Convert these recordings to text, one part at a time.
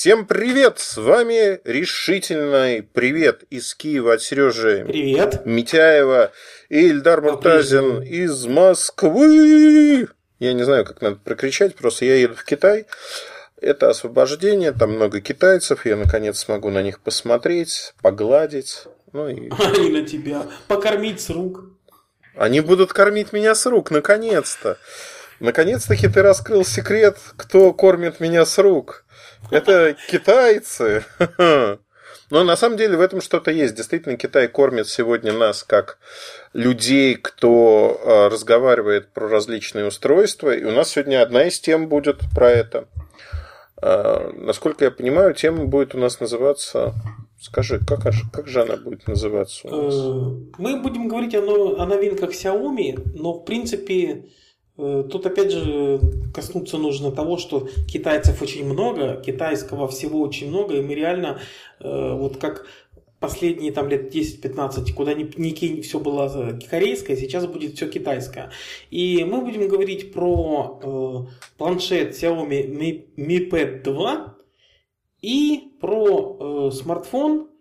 Всем привет! С вами решительный привет из Киева от Сережи Привет. Митяева и Ильдар Муртазин из Москвы. Я не знаю, как надо прокричать, просто я еду в Китай. Это освобождение, там много китайцев, я наконец смогу на них посмотреть, погладить. Ну и... Они на тебя. Покормить с рук. Они будут кормить меня с рук, наконец-то. Наконец-таки ты раскрыл секрет, кто кормит меня с рук. Это китайцы. Но на самом деле в этом что-то есть. Действительно, Китай кормит сегодня нас как людей, кто а, разговаривает про различные устройства. И у нас сегодня одна из тем будет про это. А, насколько я понимаю, тема будет у нас называться... Скажи, как, как же она будет называться у нас? Э, мы будем говорить о, о новинках Xiaomi, но в принципе тут опять же коснуться нужно того, что китайцев очень много, китайского всего очень много, и мы реально э, вот как последние там лет 10-15, куда ни, ни кинь, все было корейское, сейчас будет все китайское. И мы будем говорить про э, планшет Xiaomi Mi, Mi Pad 2 и про э, смартфон Э,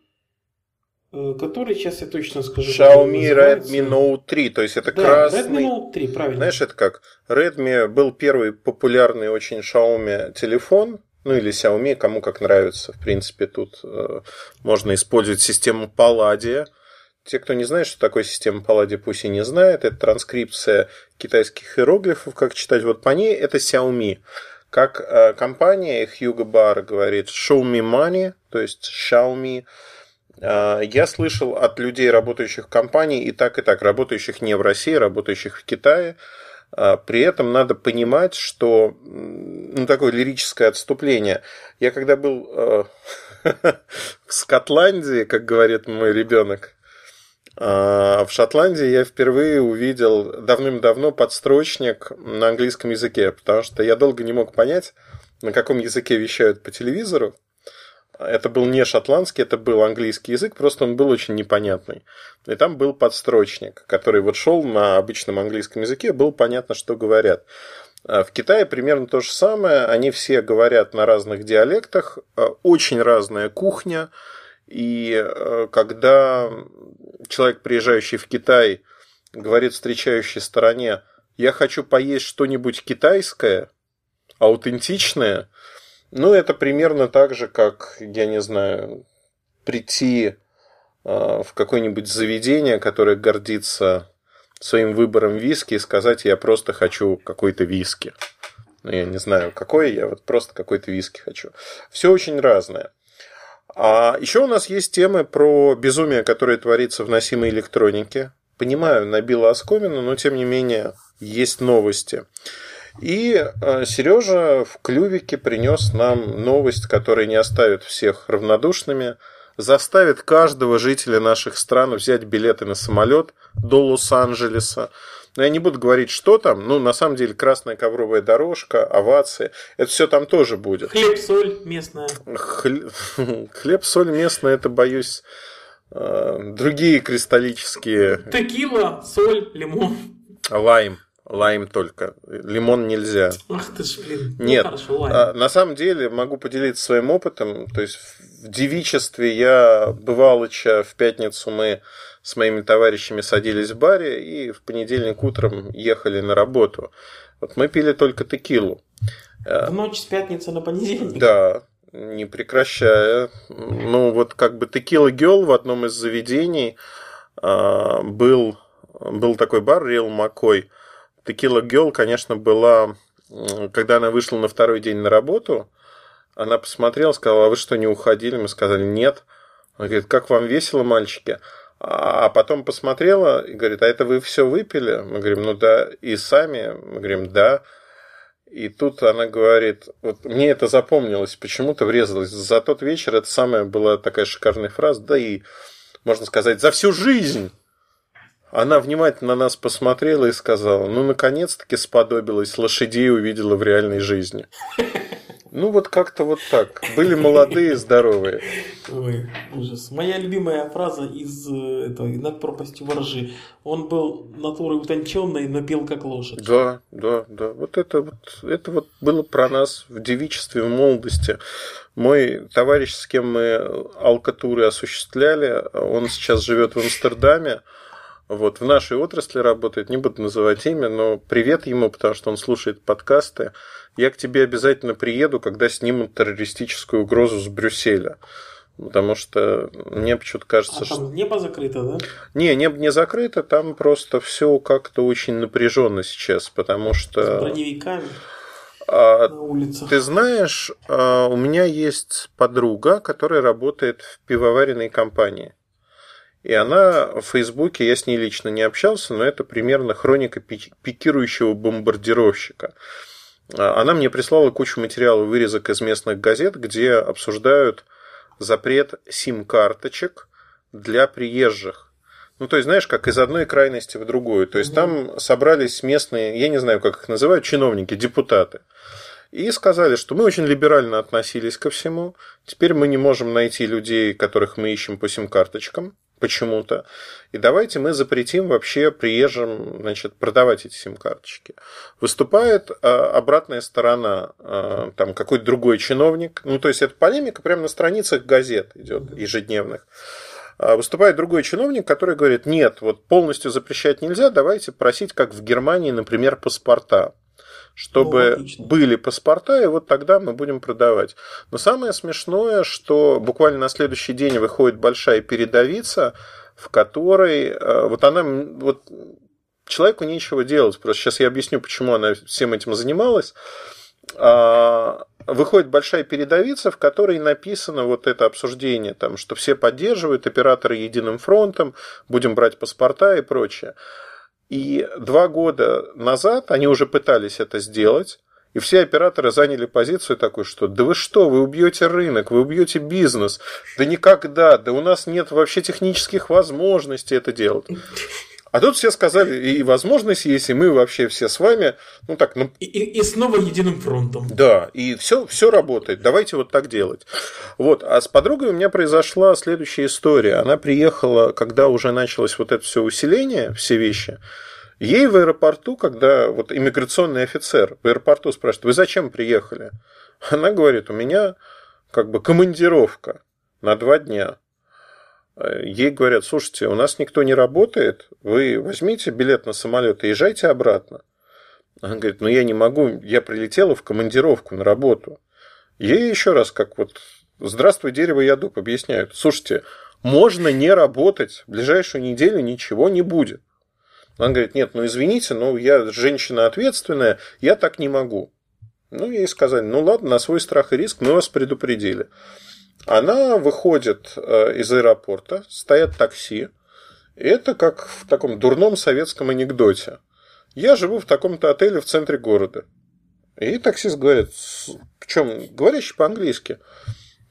который, сейчас я точно скажу. Xiaomi Redmi Note 3, то есть это да, красный. Redmi Note 3, правильно. Знаешь, это как? Redmi был первый популярный очень Xiaomi телефон, ну или Xiaomi, кому как нравится. В принципе, тут э, можно использовать систему Palladia. Те, кто не знает, что такое система Palladia, пусть и не знает. Это транскрипция китайских иероглифов, как читать. Вот по ней это Xiaomi. Как э, компания Hugo Bar говорит, show me money, то есть Xiaomi. А, я слышал от людей, работающих в компании, и так, и так, работающих не в России, работающих в Китае. А, при этом надо понимать, что ну, такое лирическое отступление. Я когда был в Скотландии, как говорит мой ребенок, а, в Шотландии я впервые увидел давным-давно подстрочник на английском языке, потому что я долго не мог понять, на каком языке вещают по телевизору. Это был не шотландский, это был английский язык, просто он был очень непонятный. И там был подстрочник, который вот шел на обычном английском языке, было понятно, что говорят. А в Китае примерно то же самое, они все говорят на разных диалектах, а, очень разная кухня, и а, когда человек, приезжающий в Китай, говорит встречающей стороне, я хочу поесть что-нибудь китайское, аутентичное, ну, это примерно так же, как, я не знаю, прийти а, в какое-нибудь заведение, которое гордится своим выбором виски и сказать, я просто хочу какой-то виски. Ну, я не знаю, какой, я вот просто какой-то виски хочу. Все очень разное. А еще у нас есть темы про безумие, которое творится в носимой электронике. Понимаю, набила оскомину, но тем не менее есть новости. И э, Сережа в клювике принес нам новость, которая не оставит всех равнодушными, заставит каждого жителя наших стран взять билеты на самолет до Лос-Анджелеса. Но я не буду говорить, что там. Ну, на самом деле, красная ковровая дорожка, овации. Это все там тоже будет. Хлеб-соль местная. Хлеб, Хлеб-соль местная, это, боюсь, э, другие кристаллические... Текила, соль, лимон. Лайм. Лайм только. Лимон нельзя. Ах ты ж, блин. Ну, Нет. Ну, хорошо, лайм. А, на самом деле могу поделиться своим опытом. То есть в девичестве я бывалыча в пятницу мы с моими товарищами садились в баре и в понедельник утром ехали на работу. Вот мы пили только текилу. В ночь с пятницы на понедельник? Да, не прекращая. Ну, вот как бы текила гел в одном из заведений а, был, был такой бар Реал Макой. Текила Гелл, конечно, была, когда она вышла на второй день на работу, она посмотрела, сказала, а вы что, не уходили? Мы сказали, нет. Она говорит, как вам весело, мальчики? А потом посмотрела и говорит, а это вы все выпили? Мы говорим, ну да. И сами? Мы говорим, да. И тут она говорит, вот мне это запомнилось, почему-то врезалось. За тот вечер это самая была такая шикарная фраза, да и, можно сказать, за всю жизнь. Она внимательно на нас посмотрела и сказала, ну, наконец-таки сподобилась, лошадей увидела в реальной жизни. Ну, вот как-то вот так. Были молодые, здоровые. Ой, ужас. Моя любимая фраза из э, этого «Над пропастью воржи». Он был натурой утонченной, но пел как лошадь. Да, да, да. Вот это вот, это вот было про нас в девичестве, в молодости. Мой товарищ, с кем мы алкатуры осуществляли, он сейчас живет в Амстердаме. Вот, в нашей отрасли работает, не буду называть имя, но привет ему, потому что он слушает подкасты. Я к тебе обязательно приеду, когда снимут террористическую угрозу с Брюсселя. Потому что мне почему-то кажется, а там что... небо закрыто, да? Не, небо не закрыто, там просто все как-то очень напряженно сейчас, потому что... С броневиками а, на улицах. Ты знаешь, а, у меня есть подруга, которая работает в пивоваренной компании. И она в Фейсбуке, я с ней лично не общался, но это примерно хроника пикирующего бомбардировщика. А, она мне прислала кучу материалов, вырезок из местных газет, где обсуждают запрет сим-карточек для приезжих. Ну, то есть, знаешь, как из одной крайности в другую. То есть, там собрались местные, я не знаю, как их называют, чиновники, депутаты. И сказали, что мы очень либерально относились ко всему. Теперь мы не можем найти людей, которых мы ищем по сим-карточкам почему-то. И давайте мы запретим вообще приезжим значит, продавать эти сим-карточки. Выступает э, обратная сторона, э, там какой-то другой чиновник. Ну, то есть, это полемика прямо на страницах газет идет ежедневных. А выступает другой чиновник, который говорит, нет, вот полностью запрещать нельзя, давайте просить, как в Германии, например, паспорта чтобы ну, были паспорта, и вот тогда мы будем продавать. Но самое смешное, что буквально на следующий день выходит большая передовица, в которой э, вот она вот человеку нечего делать. Просто сейчас я объясню, почему она всем этим занималась. А, выходит большая передовица, в которой написано вот это обсуждение, там, что все поддерживают операторы единым фронтом, будем брать паспорта и прочее. И два года назад они уже пытались это сделать, и все операторы заняли позицию такую, что да вы что, вы убьете рынок, вы убьете бизнес, да никогда, да у нас нет вообще технических возможностей это делать. А тут все сказали, и возможность есть, и мы вообще все с вами, ну так, ну... И, и, и снова единым фронтом. Да, и все, все работает, давайте вот так делать. Вот, а с подругой у меня произошла следующая история. Она приехала, когда уже началось вот это все усиление, все вещи, Ей в аэропорту, когда вот иммиграционный офицер в аэропорту спрашивает, вы зачем приехали? Она говорит, у меня как бы командировка на два дня. Ей говорят, слушайте, у нас никто не работает, вы возьмите билет на самолет и езжайте обратно. Она говорит, ну я не могу, я прилетела в командировку на работу. Ей еще раз, как вот «Здравствуй, дерево, я дуб» объясняют. Слушайте, можно не работать, в ближайшую неделю ничего не будет. Она говорит, нет, ну извините, но я женщина ответственная, я так не могу. Ну, ей сказали, ну ладно, на свой страх и риск мы вас предупредили. Она выходит э, из аэропорта, стоят такси. И это как в таком дурном советском анекдоте. Я живу в таком-то отеле в центре города. И таксист говорит, в чем говорящий по-английски.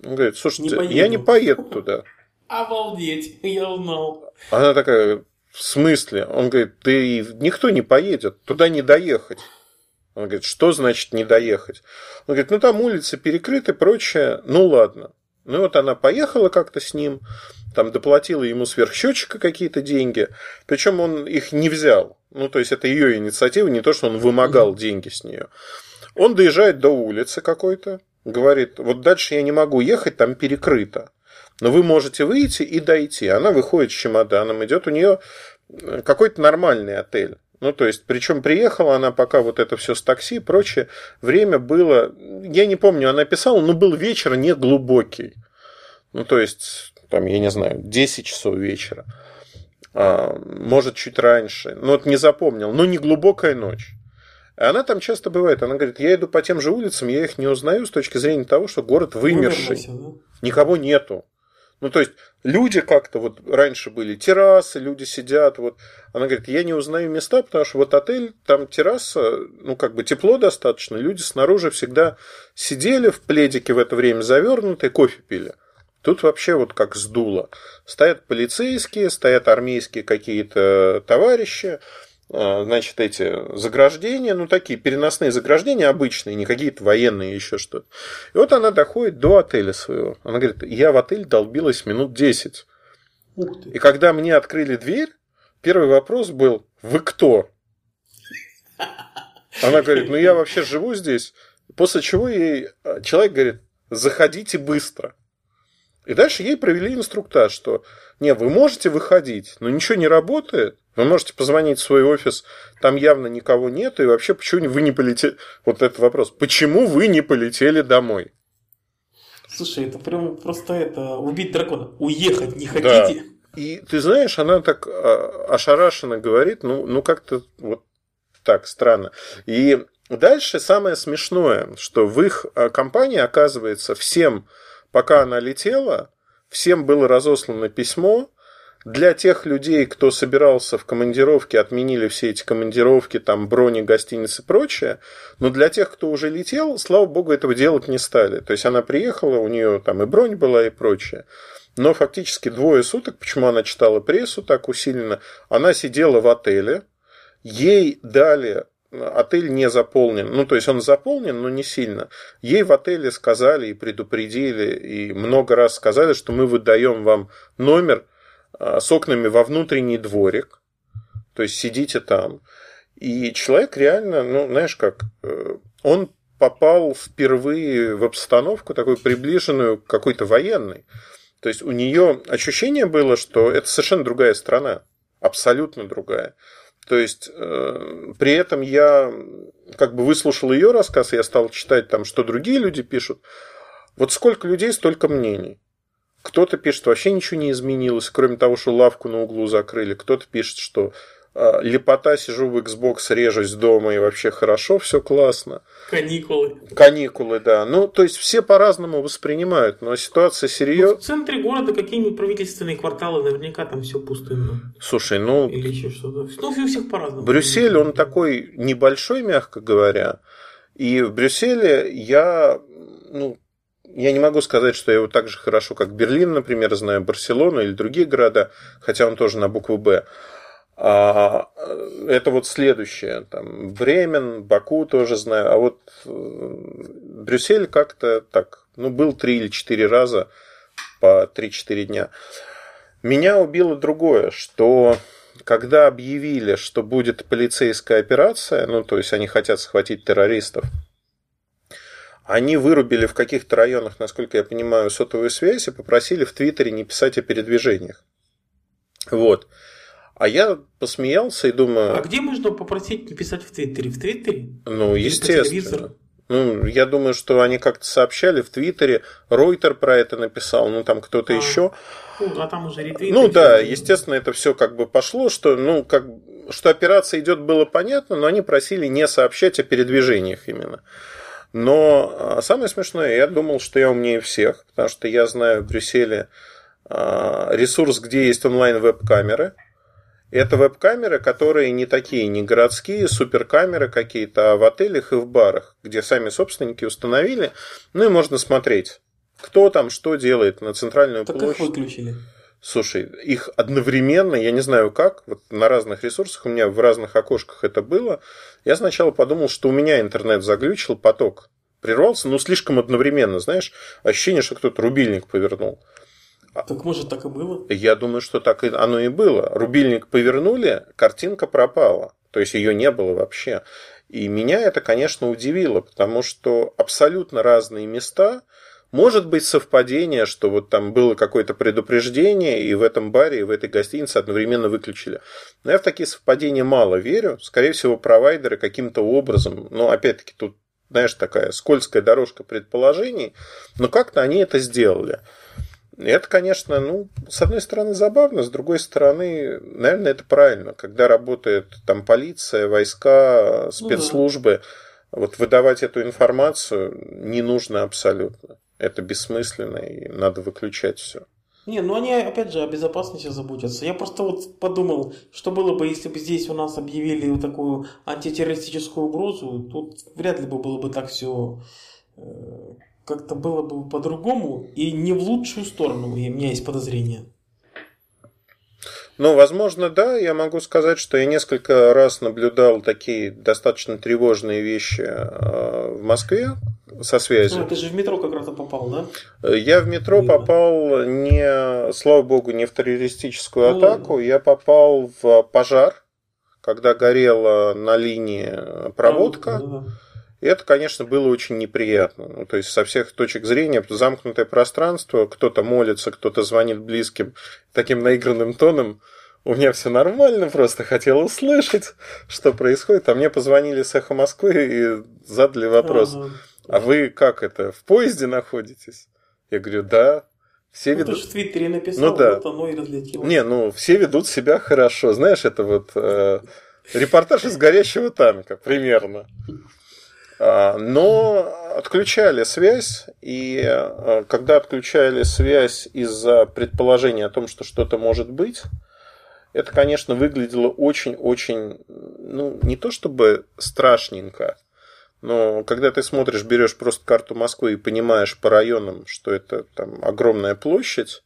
Он говорит, слушайте, не я не поеду туда. Обалдеть, я узнал. Она такая, в смысле? Он говорит, ты никто не поедет, туда не доехать. Он говорит, что значит не доехать? Он говорит, ну там улицы перекрыты, прочее. Ну ладно. Ну вот она поехала как-то с ним, там доплатила ему сверхсчетчика какие-то деньги, причем он их не взял. Ну, то есть это ее инициатива, не то, что он вымогал деньги с нее. Он доезжает до улицы какой-то, говорит, вот дальше я не могу ехать, там перекрыто. Но вы можете выйти и дойти. Она выходит с чемоданом, идет у нее э, какой-то нормальный отель. Ну, то есть, причем приехала она пока вот это все с такси и прочее. Время было, я не помню, она писала, но был вечер не глубокий. Ну, то есть, там, я не знаю, 10 часов вечера. А, может, чуть раньше. Ну, вот не запомнил. Но не глубокая ночь. Она там часто бывает. Она говорит, я иду по тем же улицам, я их не узнаю с точки зрения того, что город вымерший. Никого нету. Ну, то есть, люди как-то вот раньше были террасы, люди сидят, вот. Она говорит, я не узнаю места, потому что вот отель, там терраса, ну, как бы тепло достаточно, люди снаружи всегда сидели в пледике в это время завернутые, кофе пили. Тут вообще вот как сдуло. Стоят полицейские, стоят армейские какие-то товарищи, значит, эти заграждения, ну, такие переносные заграждения обычные, не какие-то военные, еще что-то. И вот она доходит до отеля своего. Она говорит, я в отель долбилась минут 10. И когда мне открыли дверь, первый вопрос был, вы кто? Она говорит, ну, я вообще живу здесь. После чего ей а, человек говорит, заходите быстро. И дальше ей провели инструктаж, что не, вы можете выходить, но ничего не работает. Вы можете позвонить в свой офис, там явно никого нет, и вообще почему вы не полетели? Вот этот вопрос. Почему вы не полетели домой? Слушай, это прям просто это убить дракона. Уехать не хотите? Да. И ты знаешь, она так а, ошарашенно говорит, ну, ну как-то вот так странно. И дальше самое смешное, что в их а, компании, оказывается, всем, пока она летела, всем было разослано письмо, для тех людей, кто собирался в командировке, отменили все эти командировки, там брони, гостиницы и прочее. Но для тех, кто уже летел, слава богу, этого делать не стали. То есть она приехала, у нее там и бронь была и прочее. Но фактически двое суток, почему она читала прессу так усиленно, она сидела в отеле, ей дали отель не заполнен. Ну, то есть он заполнен, но не сильно. Ей в отеле сказали и предупредили, и много раз сказали, что мы выдаем вам номер – с окнами во внутренний дворик, то есть сидите там. И человек реально, ну, знаешь как, э, он попал впервые в обстановку такую приближенную к какой-то военной. То есть у нее ощущение было, что это совершенно другая страна, абсолютно другая. То есть э, при этом я как бы выслушал ее рассказ, я стал читать там, что другие люди пишут. Вот сколько людей, столько мнений. Кто-то пишет, вообще ничего не изменилось, кроме того, что лавку на углу закрыли. Кто-то пишет, что э, лепота, сижу в Xbox, режусь дома и вообще хорошо, все классно. Каникулы. Каникулы, да. Ну, то есть все по-разному воспринимают, но ситуация серьезная. Ну, в центре города какие-нибудь правительственные кварталы, наверняка там все пустынно. Слушай, ну... Или еще что-то. Ну, у всех по-разному. Брюссель, он такой небольшой, мягко говоря. И в Брюсселе я, ну, я не могу сказать, что я его так же хорошо, как Берлин, например, знаю, Барселону или другие города, хотя он тоже на букву «Б». А, это вот следующее. Там, Бремен, Баку тоже знаю. А вот э, Брюссель как-то так, ну, был три или четыре раза по 3-4 дня. Меня убило другое, что когда объявили, что будет полицейская операция, ну, то есть они хотят схватить террористов, они вырубили в каких-то районах, насколько я понимаю, сотовую связь и попросили в Твиттере не писать о передвижениях. Вот. А я посмеялся и думаю... А где можно попросить не писать в Твиттере? В Твиттере? Ну, Или естественно. Ну, я думаю, что они как-то сообщали в Твиттере, Ройтер про это написал, ну там кто-то а, еще. Ну, а там уже ретвиты. Ну да, естественно, это все как бы пошло, что, ну, как, что операция идет, было понятно, но они просили не сообщать о передвижениях именно. Но а, самое смешное, я думал, что я умнее всех, потому что я знаю в Брюсселе а, ресурс, где есть онлайн-веб-камеры. Это веб-камеры, которые не такие, не городские, суперкамеры какие-то, а в отелях и в барах, где сами собственники установили. Ну и можно смотреть, кто там что делает на центральную так площадь. Как выключили? Слушай, их одновременно, я не знаю как, вот на разных ресурсах, у меня в разных окошках это было. Я сначала подумал, что у меня интернет заглючил, поток прервался, ну слишком одновременно, знаешь, ощущение, что кто-то рубильник повернул. Так может так и было? Я думаю, что так и оно и было. Рубильник повернули, картинка пропала. То есть ее не было вообще. И меня это, конечно, удивило, потому что абсолютно разные места, может быть совпадение, что вот там было какое-то предупреждение, и в этом баре, и в этой гостинице одновременно выключили. Но я в такие совпадения мало верю. Скорее всего, провайдеры каким-то образом, но опять-таки тут, знаешь, такая скользкая дорожка предположений, но как-то они это сделали. И это, конечно, ну, с одной стороны забавно, с другой стороны, наверное, это правильно. Когда работает там полиция, войска, спецслужбы, ну, да. вот выдавать эту информацию не нужно абсолютно это бессмысленно и надо выключать все. Не, ну они опять же о безопасности заботятся. Я просто вот подумал, что было бы, если бы здесь у нас объявили вот такую антитеррористическую угрозу, тут вряд ли бы было бы так все э, как-то было бы по-другому и не в лучшую сторону, у меня есть подозрение. Ну, возможно, да. Я могу сказать, что я несколько раз наблюдал такие достаточно тревожные вещи э, в Москве со связью. Ну, ты же в метро как раз попал, да? Я в метро Видно. попал не, слава богу, не в террористическую ну, атаку, я попал в пожар, когда горела на линии проводка. Да. И это, конечно, было очень неприятно. Ну, то есть, со всех точек зрения, замкнутое пространство, кто-то молится, кто-то звонит близким таким наигранным тоном. У меня все нормально, просто хотел услышать, что происходит. А мне позвонили с эхо Москвы и задали вопрос. Ага. А вы как это, в поезде находитесь? Я говорю, да. Все ну, ведут... Ты же в Твиттере написал, ну, да. вот оно и разлетелось. Не, ну, все ведут себя хорошо. Знаешь, это вот э, репортаж из горящего танка, примерно. А, но отключали связь, и а, когда отключали связь из-за предположения о том, что что-то может быть, это, конечно, выглядело очень-очень, ну, не то чтобы страшненько, но когда ты смотришь, берешь просто карту Москвы и понимаешь по районам, что это там огромная площадь,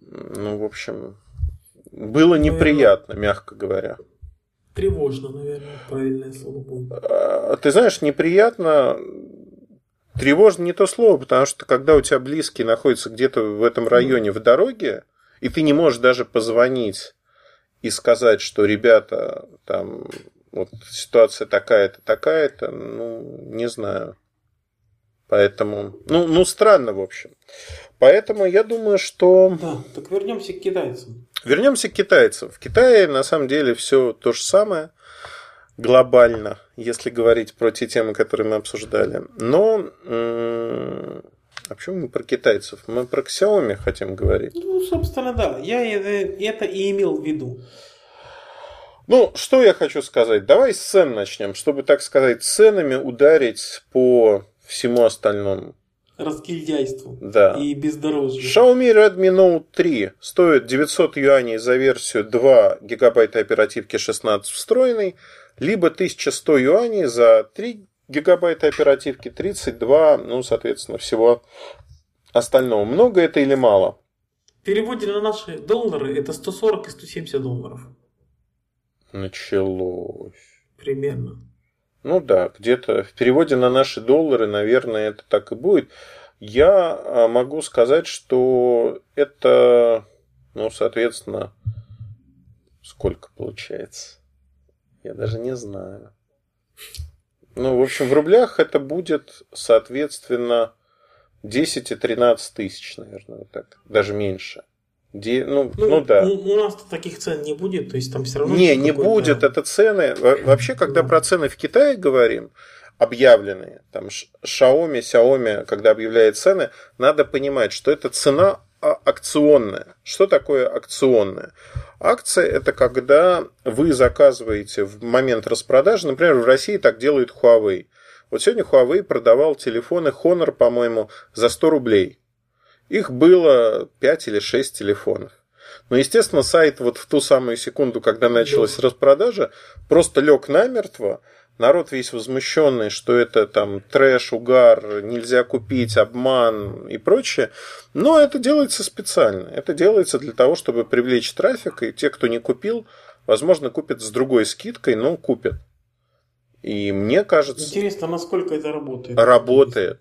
ну, в общем, было неприятно, мягко говоря. Тревожно, наверное, правильное слово будет. А, ты знаешь, неприятно. Тревожно не то слово, потому что когда у тебя близкие находятся где-то в этом районе в дороге, и ты не можешь даже позвонить и сказать, что ребята, там вот ситуация такая-то, такая-то, ну, не знаю. Поэтому, ну, ну, странно, в общем. Поэтому я думаю, что... Да, так вернемся к китайцам. Вернемся к китайцам. В Китае на самом деле все то же самое глобально, если говорить про те темы, которые мы обсуждали. Но а почему мы про китайцев? Мы про Xiaomi хотим говорить. Ну, собственно, да. Я это и имел в виду. Ну, что я хочу сказать? Давай с цен начнем, чтобы, так сказать, ценами ударить по всему остальному разгильдяйству да. и бездорожью. Xiaomi Redmi Note 3 стоит 900 юаней за версию 2 гигабайта оперативки 16 встроенной, либо 1100 юаней за 3 гигабайта оперативки 32, ну, соответственно, всего остального. Много это или мало? В переводе на наши доллары это 140 и 170 долларов. Началось. Примерно. Ну да, где-то в переводе на наши доллары, наверное, это так и будет. Я а, могу сказать, что это, ну, соответственно, сколько получается? Я даже не знаю. Ну, в общем, в рублях это будет, соответственно, 10 и 13 тысяч, наверное, так. Даже меньше. Де, ну, ну, ну да. У, у нас таких цен не будет, то есть там все равно. Не, не будет. Это цены. Вообще, когда да. про цены в Китае говорим, объявленные, там Xiaomi, Xiaomi, когда объявляет цены, надо понимать, что это цена а, акционная. Что такое акционная? Акция – это когда вы заказываете в момент распродажи, например, в России так делает Huawei. Вот сегодня Huawei продавал телефоны Honor, по-моему, за 100 рублей. Их было 5 или 6 телефонов. Но, естественно, сайт вот в ту самую секунду, когда началась распродажа, просто лег намертво. Народ весь возмущенный, что это там трэш, угар, нельзя купить, обман и прочее. Но это делается специально. Это делается для того, чтобы привлечь трафик, и те, кто не купил, возможно, купят с другой скидкой, но купят. И мне кажется... Интересно, насколько это работает? Работает.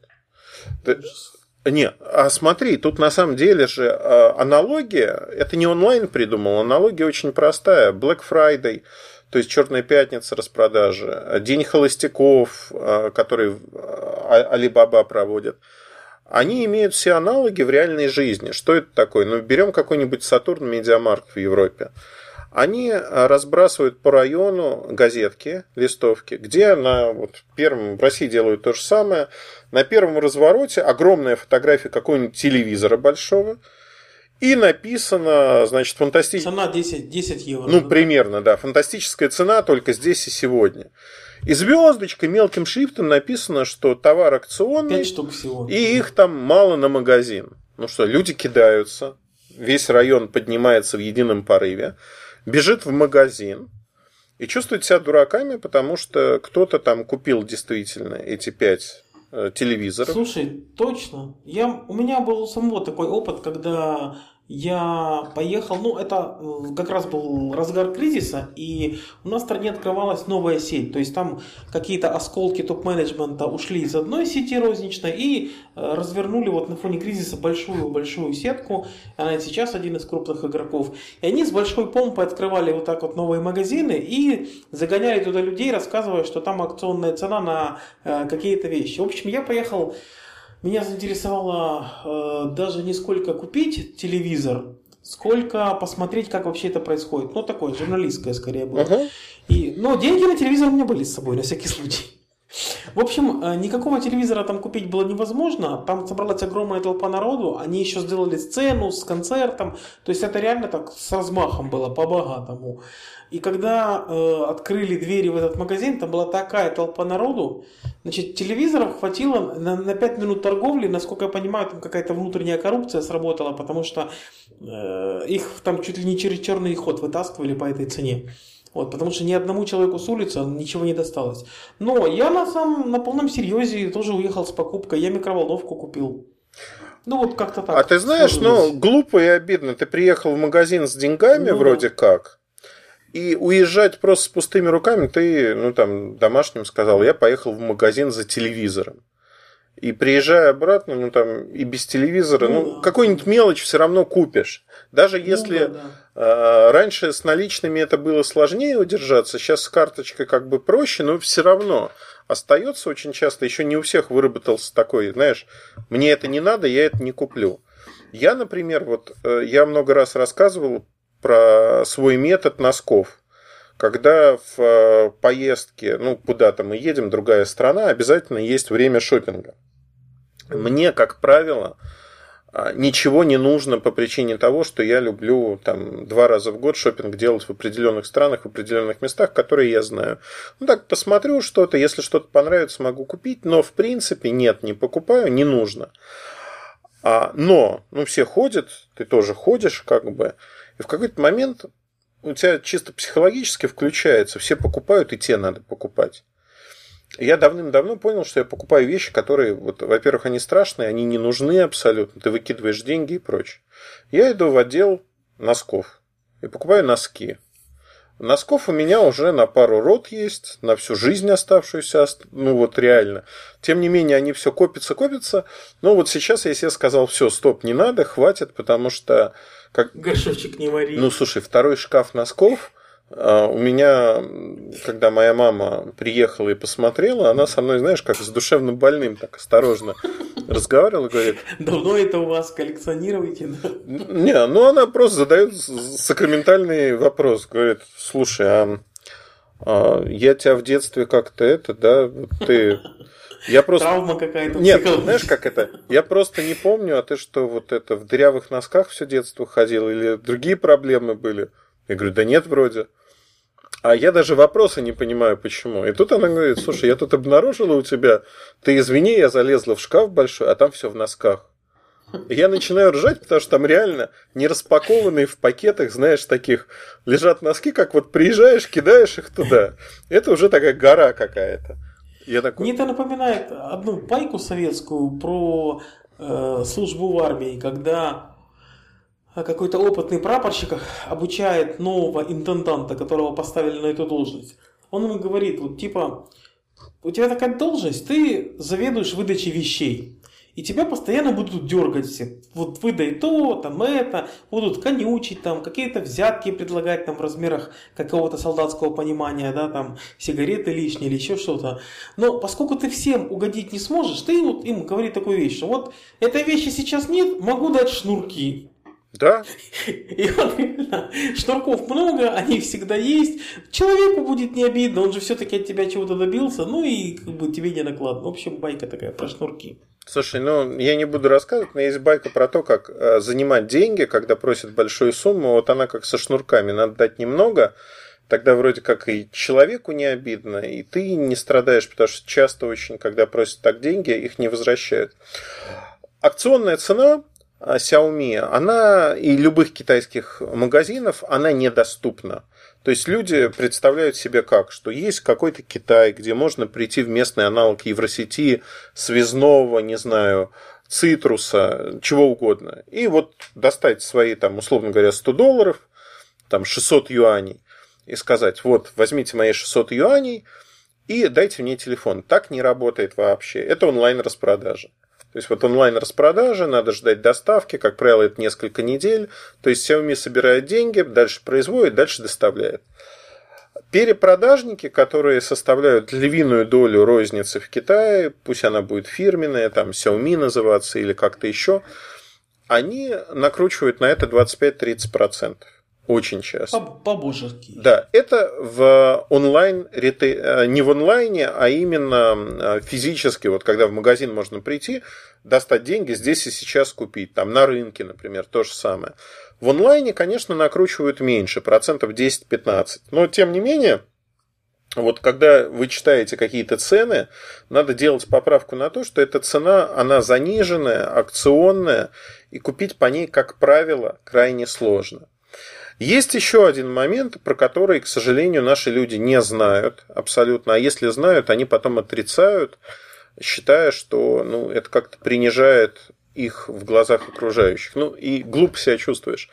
Не, а смотри, тут на самом деле же э, аналогия, это не онлайн придумал, аналогия очень простая. Black Friday, то есть Черная пятница распродажи, День холостяков, э, который Алибаба проводит. Они имеют все аналоги в реальной жизни. Что это такое? Ну, берем какой-нибудь Saturn MediaMarkt в Европе они э, разбрасывают по району газетки, листовки, где на вот, первом, в России делают то же самое. На первом развороте огромная фотография какого-нибудь телевизора большого, и написано, значит, фантастическая... Цена 10, 10 евро. Ну, примерно, да. Фантастическая цена только здесь и сегодня. И звездочкой мелким шрифтом написано, что товар акционный. 5 штук всего. И их там мало на магазин. Ну что, люди кидаются. Весь район поднимается в едином порыве бежит в магазин и чувствует себя дураками, потому что кто-то там купил действительно эти пять э, телевизоров. Слушай, точно. Я, у меня был самого такой опыт, когда я поехал, ну это э, как раз был разгар кризиса, и у нас в стране открывалась новая сеть, то есть там какие-то осколки топ-менеджмента ушли из одной сети розничной и э, развернули вот на фоне кризиса большую-большую сетку, она сейчас один из крупных игроков, и они с большой помпой открывали вот так вот новые магазины и загоняли туда людей, рассказывая, что там акционная цена на э, какие-то вещи. В общем, я поехал меня заинтересовало э, даже не сколько купить телевизор, сколько посмотреть, как вообще это происходит. Ну, такое, журналистское скорее было. Uh-huh. И, но деньги на телевизор у меня были с собой, на всякий случай. В общем, э, никакого телевизора там купить было невозможно. Там собралась огромная толпа народу. Они еще сделали сцену с концертом. То есть это реально так с размахом было, по-богатому. И когда э, открыли двери в этот магазин, там была такая толпа народу. Значит, телевизоров хватило на, на 5 минут торговли. Насколько я понимаю, там какая-то внутренняя коррупция сработала, потому что э, их там чуть ли не через черный ход вытаскивали по этой цене. Вот, потому что ни одному человеку с улицы ничего не досталось. Но я на, самом, на полном серьезе тоже уехал с покупкой. Я микроволновку купил. Ну вот как-то так. А ты знаешь, ну глупо и обидно. Ты приехал в магазин с деньгами ну, вроде как. И уезжать просто с пустыми руками, ты, ну там, домашним сказал, я поехал в магазин за телевизором. И приезжая обратно, ну там и без телевизора, ну, ну какую-нибудь мелочь все равно купишь. Даже ну если ну, да, да. Э, раньше с наличными это было сложнее удержаться, сейчас с карточкой как бы проще, но все равно остается очень часто, еще не у всех выработался такой, знаешь, мне это не надо, я это не куплю. Я, например, вот э, я много раз рассказывал про свой метод носков. Когда в э, поездке, ну, куда-то мы едем, другая страна, обязательно есть время шопинга. Мне, как правило, а, ничего не нужно по причине того, что я люблю там два раза в год шопинг делать в определенных странах, в определенных местах, которые я знаю. Ну так, посмотрю что-то, если что-то понравится, могу купить, но в принципе нет, не покупаю, не нужно. А, но, ну все ходят, ты тоже ходишь, как бы, и в какой-то момент у тебя чисто психологически включается, все покупают, и тебе надо покупать я давным-давно понял, что я покупаю вещи, которые, вот, во-первых, они страшные, они не нужны абсолютно, ты выкидываешь деньги и прочее. Я иду в отдел носков и покупаю носки. Носков у меня уже на пару рот есть, на всю жизнь оставшуюся, ну вот реально. Тем не менее, они все копятся, копятся. Но вот сейчас я себе сказал, все, стоп, не надо, хватит, потому что... Как... Горшочек не вари. Ну, слушай, второй шкаф носков – а у меня, когда моя мама приехала и посмотрела, она со мной, знаешь, как с душевным больным, так осторожно разговаривала, говорит... Давно это у вас коллекционируете? Да? Не, ну она просто задает сакраментальный вопрос. Говорит, слушай, а, а я тебя в детстве как-то это, да, ты... Я просто... Травма какая-то. Нет, знаешь, как это? Я просто не помню, а ты что, вот это в дырявых носках все детство ходил или другие проблемы были? Я говорю, да нет, вроде. А я даже вопроса не понимаю, почему. И тут она говорит, слушай, я тут обнаружила у тебя, ты извини, я залезла в шкаф большой, а там все в носках. И я начинаю ржать, потому что там реально не распакованные в пакетах, знаешь, таких лежат носки, как вот приезжаешь, кидаешь их туда. Это уже такая гора какая-то. Я такой... Мне это напоминает одну пайку советскую про э, службу в армии, когда какой-то опытный прапорщик обучает нового интенданта, которого поставили на эту должность. Он ему говорит, вот типа, у тебя такая должность, ты заведуешь выдачей вещей. И тебя постоянно будут дергать все. Вот выдай то, там это, будут конючить, там какие-то взятки предлагать там в размерах какого-то солдатского понимания, да, там сигареты лишние или еще что-то. Но поскольку ты всем угодить не сможешь, ты вот им говорит такую вещь, что вот этой вещи сейчас нет, могу дать шнурки. Да. И он реально, шнурков много, они всегда есть. Человеку будет не обидно, он же все-таки от тебя чего-то добился, ну и как бы тебе не накладно. В общем, байка такая про шнурки. Слушай, ну я не буду рассказывать, но есть байка про то, как э, занимать деньги, когда просят большую сумму. Вот она как со шнурками, надо дать немного, тогда вроде как и человеку не обидно, и ты не страдаешь, потому что часто очень, когда просят так деньги, их не возвращают. Акционная цена Xiaomi, она и любых китайских магазинов, она недоступна. То есть люди представляют себе как, что есть какой-то Китай, где можно прийти в местный аналог Евросети, связного, не знаю, цитруса, чего угодно. И вот достать свои, там, условно говоря, 100 долларов, там, 600 юаней, и сказать, вот, возьмите мои 600 юаней и дайте мне телефон. Так не работает вообще. Это онлайн-распродажа. То есть вот онлайн-распродажи, надо ждать доставки, как правило, это несколько недель. То есть Xiaomi собирает деньги, дальше производит, дальше доставляет. Перепродажники, которые составляют львиную долю розницы в Китае, пусть она будет фирменная, там Xiaomi называться или как-то еще, они накручивают на это 25-30%. Очень часто. По-божески. Да, это в онлайн, э, не в онлайне, а именно э, физически, вот когда в магазин можно прийти, достать деньги, здесь и сейчас купить, там на рынке, например, то же самое. В онлайне, конечно, накручивают меньше, процентов 10-15. Но, тем не менее, вот когда вы читаете какие-то цены, надо делать поправку на то, что эта цена, она заниженная, акционная, и купить по ней, как правило, крайне сложно. Есть еще один момент, про который, к сожалению, наши люди не знают абсолютно, а если знают, они потом отрицают, считая, что ну, это как-то принижает их в глазах окружающих. Ну и глупо себя чувствуешь.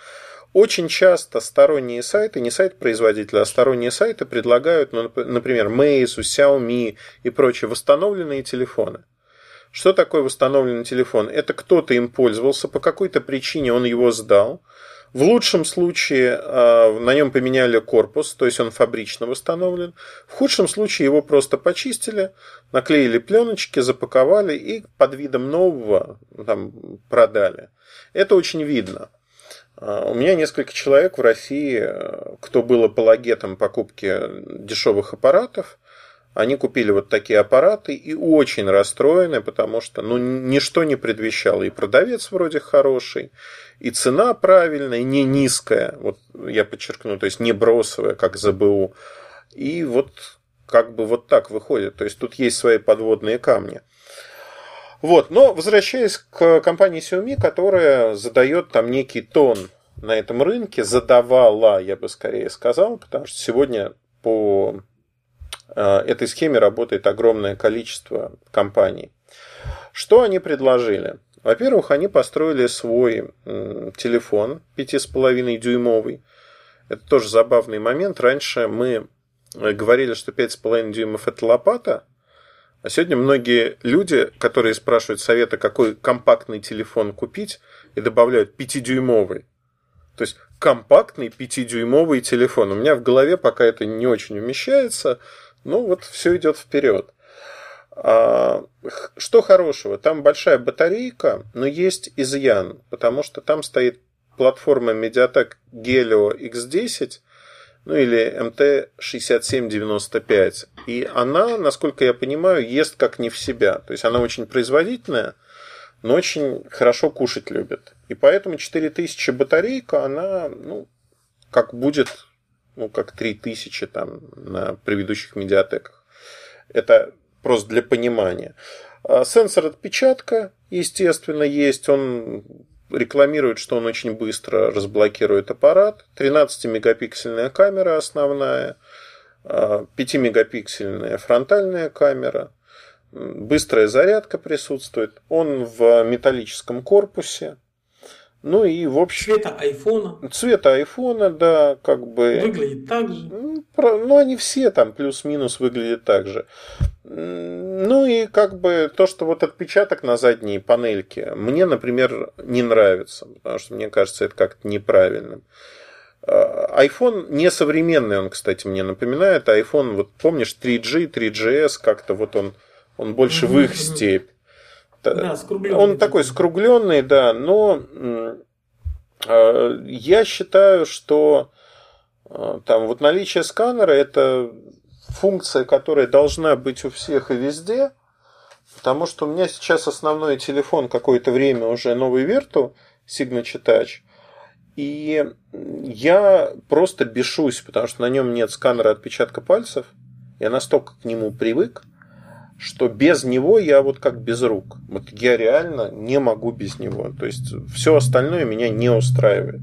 Очень часто сторонние сайты, не сайт производителя, а сторонние сайты предлагают, ну, например, Meizu, Xiaomi и прочие восстановленные телефоны. Что такое восстановленный телефон? Это кто-то им пользовался, по какой-то причине он его сдал, в лучшем случае а, на нем поменяли корпус, то есть он фабрично восстановлен. В худшем случае его просто почистили, наклеили пленочки, запаковали и под видом нового там, продали. Это очень видно. А, у меня несколько человек в России, кто был апологетом покупки дешевых аппаратов, они купили вот такие аппараты и очень расстроены, потому что ну, ничто не предвещало. И продавец вроде хороший, и цена правильная, не низкая, вот я подчеркну, то есть не бросовая, как ЗБУ. И вот как бы вот так выходит. То есть тут есть свои подводные камни. Вот, но возвращаясь к компании Xiaomi, которая задает там некий тон на этом рынке, задавала, я бы скорее сказал, потому что сегодня по этой схеме работает огромное количество компаний. Что они предложили? Во-первых, они построили свой телефон 5,5 дюймовый. Это тоже забавный момент. Раньше мы э, говорили, что 5,5 дюймов это лопата, а сегодня многие люди, которые спрашивают совета, какой компактный телефон купить, и добавляют 5-дюймовый. То есть компактный 5-дюймовый телефон. У меня в голове пока это не очень умещается, но вот все идет вперед. А, что хорошего? Там большая батарейка, но есть изъян, потому что там стоит платформа Mediatek Helio X10, ну или MT6795. И она, насколько я понимаю, ест как не в себя. То есть она очень производительная, но очень хорошо кушать любит. И поэтому 4000 батарейка, она, ну, как будет, ну, как 3000 там на предыдущих медиатеках. Это просто для понимания. А сенсор отпечатка, естественно, есть. Он рекламирует, что он очень быстро разблокирует аппарат. 13-мегапиксельная камера основная, 5-мегапиксельная а, фронтальная камера. Быстрая зарядка присутствует. Он в металлическом корпусе. Ну и в общем... Цвета айфона. Цвета айфона, да, как бы... Выглядит так же. Ну, они все там плюс-минус выглядят так же. Ну и как бы то, что вот отпечаток на задней панельке, мне, например, не нравится, потому что мне кажется это как-то неправильным. А, iPhone не современный, он, кстати, мне напоминает. iPhone, вот помнишь, 3G, 3GS, как-то вот он, он больше в их степь. Да, он такой скругленный, да, но а, я считаю, что а, там вот наличие сканера это функция, которая должна быть у всех и везде, потому что у меня сейчас основной телефон какое-то время уже новый Верту, Signature Touch, и я просто бешусь, потому что на нем нет сканера отпечатка пальцев. Я настолько к нему привык, что без него я вот как без рук. Вот я реально не могу без него. То есть все остальное меня не устраивает.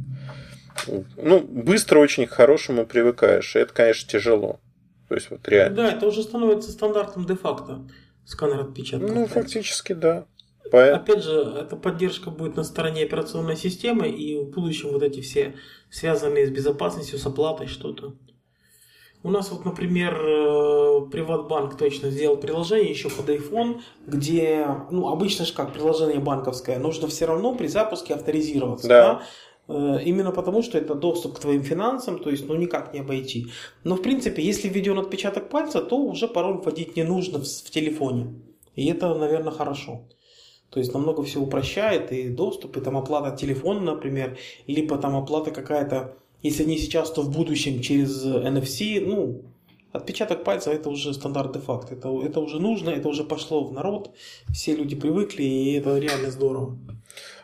Ну, быстро очень к хорошему привыкаешь. И это, конечно, тяжело. То есть вот реально. Да, это уже становится стандартом де-факто. Сканер отпечатка. Ну, фактически, да. По... Опять же, эта поддержка будет на стороне операционной системы, и в будущем вот эти все связанные с безопасностью, с оплатой что-то. У нас вот, например, э, Приватбанк точно сделал приложение еще под iPhone, где, ну, обычно же как приложение банковское, нужно все равно при запуске авторизироваться. Да. да? Э, именно потому, что это доступ к твоим финансам, то есть, ну, никак не обойти. Но, в принципе, если введен отпечаток пальца, то уже пароль вводить не нужно в, в телефоне. И это, наверное, хорошо. То есть намного все упрощает и доступ, и там оплата телефона, например, либо там оплата какая-то если не сейчас, то в будущем через NFC, ну, отпечаток пальца это уже стандарт де-факто. Это, это уже нужно, это уже пошло в народ, все люди привыкли, и это реально здорово.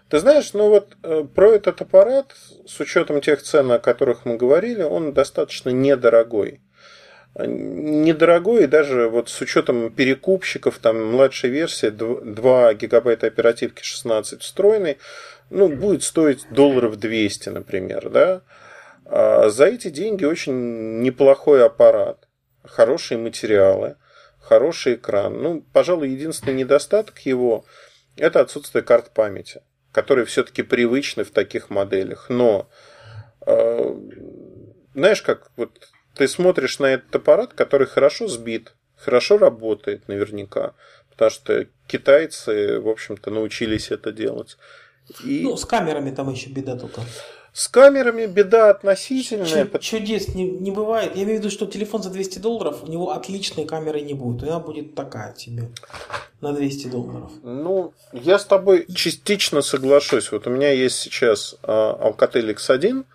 Ты знаешь, ну вот э, про этот аппарат, с учетом тех цен, о которых мы говорили, он достаточно недорогой. Недорогой, и даже вот с учетом перекупщиков, там младшей версии, 2 гигабайта оперативки 16 встроенной, ну, будет стоить долларов 200, например, да. А за эти деньги очень неплохой аппарат, хорошие материалы, хороший экран. Ну, пожалуй, единственный недостаток его – это отсутствие карт памяти, которые все-таки привычны в таких моделях. Но, э, знаешь, как вот ты смотришь на этот аппарат, который хорошо сбит, хорошо работает наверняка, потому что китайцы, в общем-то, научились это делать. И... Ну, с камерами там еще беда только. С камерами беда относительная. Чудес не, не бывает. Я имею в виду, что телефон за 200 долларов, у него отличной камеры не будет. Она будет такая тебе на 200 долларов. Ну, я с тобой частично соглашусь. Вот у меня есть сейчас а, Alcatel X1.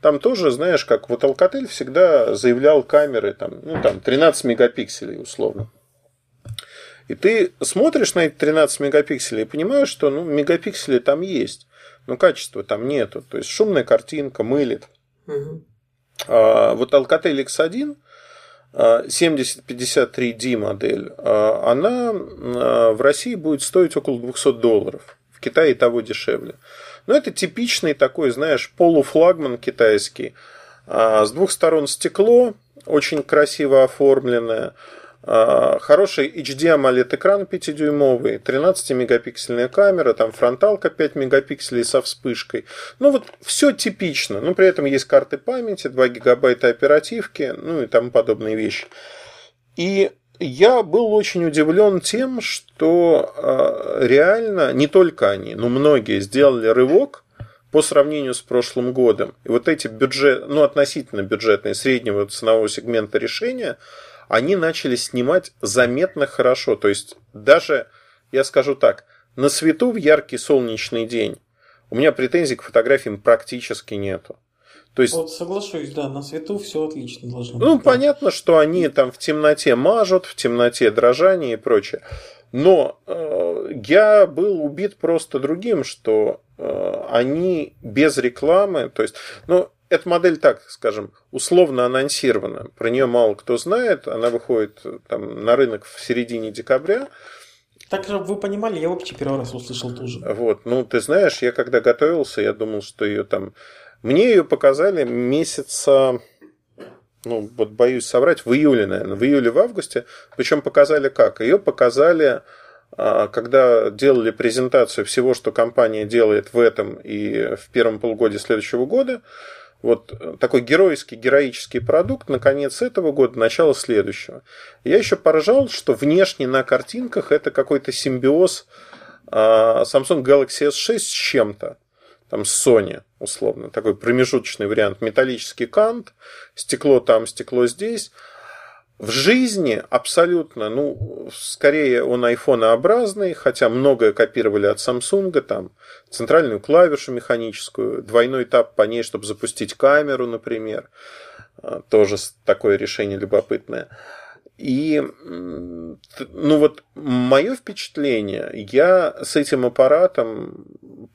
Там тоже, знаешь, как вот Alcatel всегда заявлял камеры, там, ну, там 13 мегапикселей условно. И ты смотришь на эти 13 мегапикселей и понимаешь, что ну, мегапиксели там есть но качества там нету. То есть шумная картинка мылит. Угу. А, вот Alcatel X1 7053D модель, а, она а, в России будет стоить около 200 долларов. В Китае того дешевле. Но это типичный такой, знаешь, полуфлагман китайский. А, с двух сторон стекло, очень красиво оформленное. А, хороший HD AMOLED экран 5-дюймовый, 13-мегапиксельная камера, там фронталка 5 мегапикселей со вспышкой. Ну вот все типично, но при этом есть карты памяти, 2 гигабайта оперативки, ну и тому подобные вещи. И я был очень удивлен тем, что э, реально не только они, но многие сделали рывок по сравнению с прошлым годом. И вот эти бюджет, ну, относительно бюджетные среднего ценового сегмента решения – они начали снимать заметно хорошо. То есть даже, я скажу так, на свету в яркий солнечный день у меня претензий к фотографиям практически нету. То есть, вот соглашусь, да, на свету все отлично должно быть. Ну, понятно, что они там в темноте мажут, в темноте дрожание и прочее. Но э, я был убит просто другим, что э, они без рекламы, то есть, ну, эта модель, так скажем, условно анонсирована. Про нее мало кто знает. Она выходит там, на рынок в середине декабря. Так же вы понимали, я вообще первый раз услышал тоже. Вот, ну ты знаешь, я когда готовился, я думал, что ее там... Мне ее показали месяца, ну вот боюсь соврать, в июле, наверное, в июле, в августе. Причем показали как? Ее показали а, когда делали презентацию всего, что компания делает в этом и в первом полугодии следующего года, вот э, такой геройский, героический продукт на конец этого года, начало следующего. Я еще поражал, что внешне на картинках это какой-то симбиоз а, Samsung Galaxy S6 с чем-то. Там с Sony, условно. Такой промежуточный вариант. Металлический кант, стекло там, стекло здесь. В жизни абсолютно, ну, скорее он айфонообразный, хотя многое копировали от Samsung, там, центральную клавишу механическую, двойной тап по ней, чтобы запустить камеру, например. А, тоже такое решение любопытное. И, ну вот, мое впечатление, я с этим аппаратом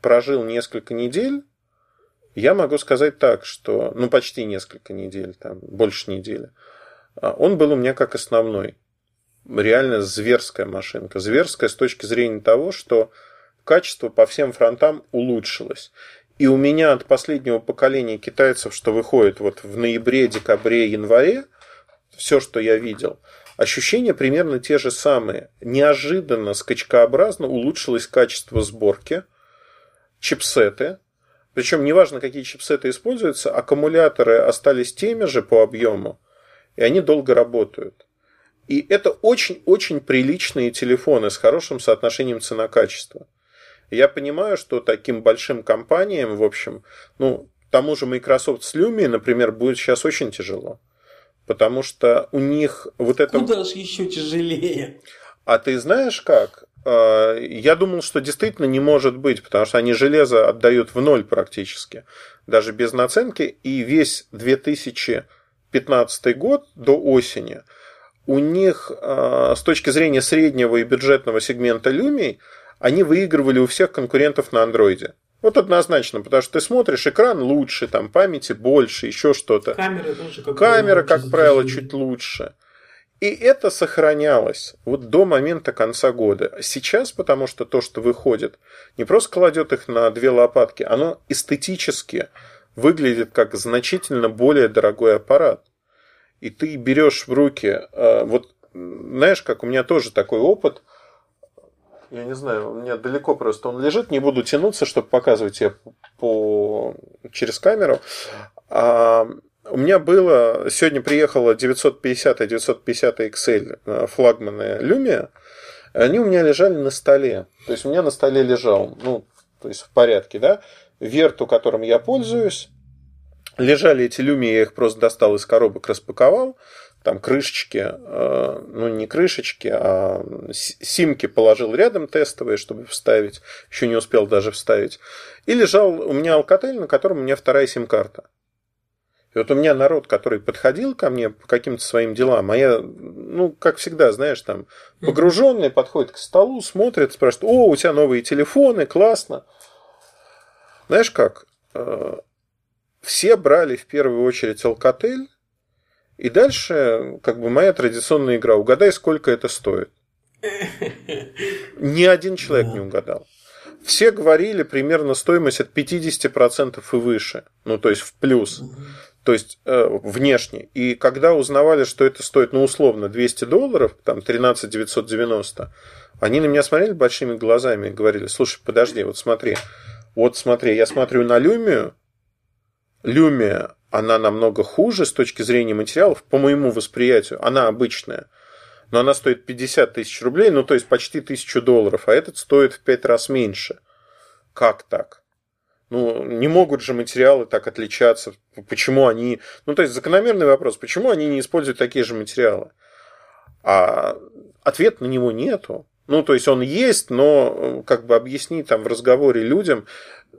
прожил несколько недель, я могу сказать так, что, ну, почти несколько недель, там, больше недели – он был у меня как основной. Реально зверская машинка. Зверская с точки зрения того, что качество по всем фронтам улучшилось. И у меня от последнего поколения китайцев, что выходит вот в ноябре, декабре, январе, все, что я видел, ощущения примерно те же самые. Неожиданно, скачкообразно улучшилось качество сборки, чипсеты, причем неважно, какие чипсеты используются, аккумуляторы остались теми же по объему, и они долго работают. И это очень-очень приличные телефоны с хорошим соотношением цена-качество. Я понимаю, что таким большим компаниям, в общем, ну, тому же Microsoft с Lumia, например, будет сейчас очень тяжело. Потому что у них вот это... Куда же еще тяжелее? А ты знаешь как? А, я думал, что действительно не может быть, потому что они железо отдают в ноль практически, даже без наценки, и весь 2015 год до осени у них а, с точки зрения среднего и бюджетного сегмента Lumia они выигрывали у всех конкурентов на андроиде. Вот однозначно, потому что ты смотришь, экран лучше, там памяти больше, еще что-то. Камера тоже как Камера, как правило, чуть лучше. И это сохранялось вот до момента конца года. Сейчас, потому что то, что выходит, не просто кладет их на две лопатки, оно эстетически выглядит как значительно более дорогой аппарат. И ты берешь в руки, а, вот знаешь, как у меня тоже такой опыт – я не знаю, у меня далеко просто он лежит, не буду тянуться, чтобы показывать тебе по... через камеру. А, у меня было, сегодня приехала 950 и 950 XL флагманы Lumia, они у меня лежали на столе. То есть у меня на столе лежал, ну, то есть в порядке, да, верту, которым я пользуюсь. Лежали эти Lumia, я их просто достал из коробок, распаковал там крышечки, э, ну не крышечки, а симки положил рядом тестовые, чтобы вставить, еще не успел даже вставить. И лежал у меня Alcatel, на котором у меня вторая сим-карта. И вот у меня народ, который подходил ко мне по каким-то своим делам, а я, ну, как всегда, знаешь, там, погруженный, подходит к столу, смотрит, спрашивает, о, у тебя новые телефоны, классно. Знаешь как? Э, все брали в первую очередь Alcatel, и дальше, как бы моя традиционная игра. Угадай, сколько это стоит. Ни один человек не угадал. Все говорили примерно стоимость от 50% и выше. Ну, то есть в плюс. То есть э, внешне. И когда узнавали, что это стоит, ну, условно, 200 долларов, там 13 990, они на меня смотрели большими глазами и говорили, слушай, подожди, вот смотри, вот смотри, я смотрю на Люмию, Люмия она намного хуже с точки зрения материалов, по моему восприятию, она обычная. Но она стоит 50 тысяч рублей, ну то есть почти тысячу долларов, а этот стоит в 5 раз меньше. Как так? Ну, не могут же материалы так отличаться. Почему они... Ну, то есть, закономерный вопрос, почему они не используют такие же материалы? А ответ на него нету. Ну, то есть, он есть, но как бы объяснить там в разговоре людям,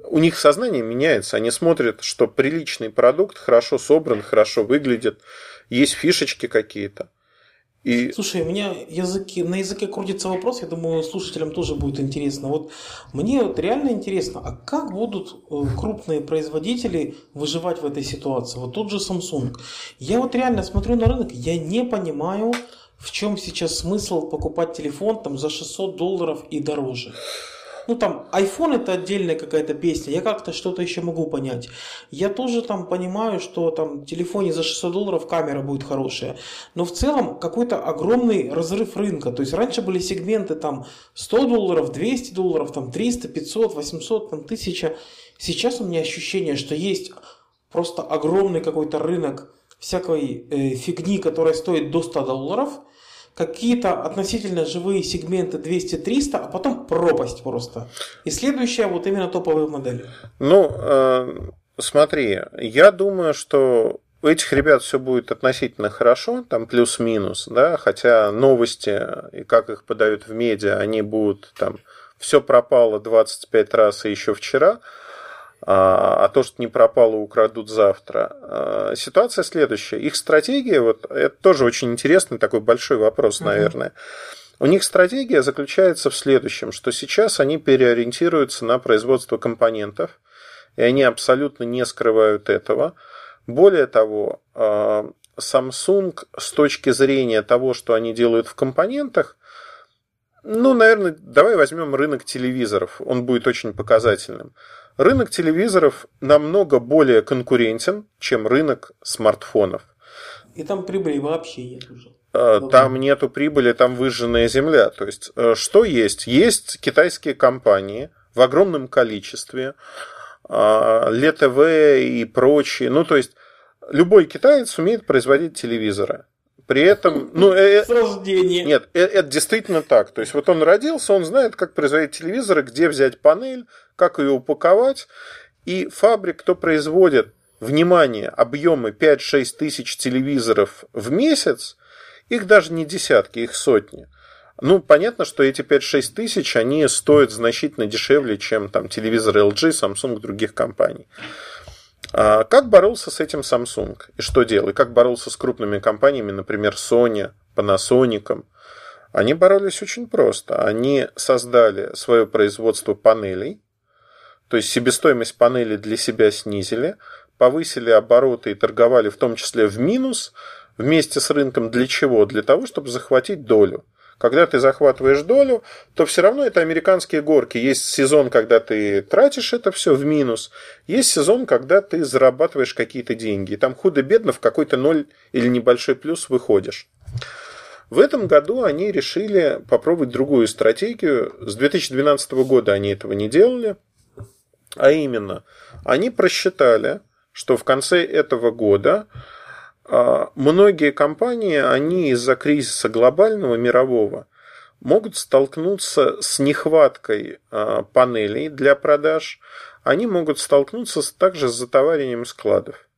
у них сознание меняется. Они смотрят, что приличный продукт хорошо собран, хорошо выглядит, есть фишечки какие-то. И... Слушай, у меня языки, на языке крутится вопрос, я думаю, слушателям тоже будет интересно. Вот мне вот реально интересно, а как будут э, крупные производители выживать в этой ситуации? Вот тот же Samsung. Я вот реально смотрю на рынок, я не понимаю, в чем сейчас смысл покупать телефон там за 600 долларов и дороже. Ну там iPhone это отдельная какая-то песня, я как-то что-то еще могу понять. Я тоже там понимаю, что там в телефоне за 600 долларов камера будет хорошая. Но в целом какой-то огромный разрыв рынка. То есть раньше были сегменты там 100 долларов, 200 долларов, там 300, 500, 800, там 1000. Сейчас у меня ощущение, что есть просто огромный какой-то рынок всякой э, фигни, которая стоит до 100 долларов – какие-то относительно живые сегменты 200-300, а потом пропасть просто. И следующая вот именно топовые модели. Ну, э, смотри, я думаю, что у этих ребят все будет относительно хорошо, там плюс-минус, да, хотя новости и как их подают в медиа, они будут там все пропало 25 раз и еще вчера – а, а то, что не пропало, украдут завтра. А, ситуация следующая. Их стратегия, вот это тоже очень интересный такой большой вопрос, наверное. У них стратегия заключается в следующем, что сейчас они переориентируются на производство компонентов, и они абсолютно не скрывают этого. Более того, а, Samsung с точки зрения того, что они делают в компонентах, ну, наверное, давай возьмем рынок телевизоров, он будет очень показательным. Рынок телевизоров намного более конкурентен, чем рынок смартфонов. И там прибыли вообще нет уже. э, там нету прибыли, там выжженная земля. То есть, э, что есть? Есть китайские компании в огромном количестве, ЛТВ и прочие. Ну, то есть, любой китаец умеет производить телевизоры. При этом, ну, э, С рождения. Нет, э, это действительно так. То есть вот он родился, он знает, как производить телевизоры, где взять панель, как ее упаковать. И фабрик, кто производит, внимание, объемы 5-6 тысяч телевизоров в месяц, их даже не десятки, их сотни. Ну, понятно, что эти 5-6 тысяч, они стоят значительно дешевле, чем там телевизоры LG, Samsung, других компаний. А как боролся с этим Samsung? И что делал? И как боролся с крупными компаниями, например, Sony, Panasonic? Они боролись очень просто. Они создали свое производство панелей, то есть себестоимость панели для себя снизили, повысили обороты и торговали в том числе в минус вместе с рынком. Для чего? Для того, чтобы захватить долю. Когда ты захватываешь долю, то все равно это американские горки. Есть сезон, когда ты тратишь это все в минус, есть сезон, когда ты зарабатываешь какие-то деньги. И там худо-бедно в какой-то ноль или небольшой плюс выходишь. В этом году они решили попробовать другую стратегию. С 2012 года они этого не делали. А именно, они просчитали, что в конце этого года многие компании, они из-за кризиса глобального, мирового, могут столкнуться с нехваткой а, панелей для продаж, они могут столкнуться также с затоварением складов.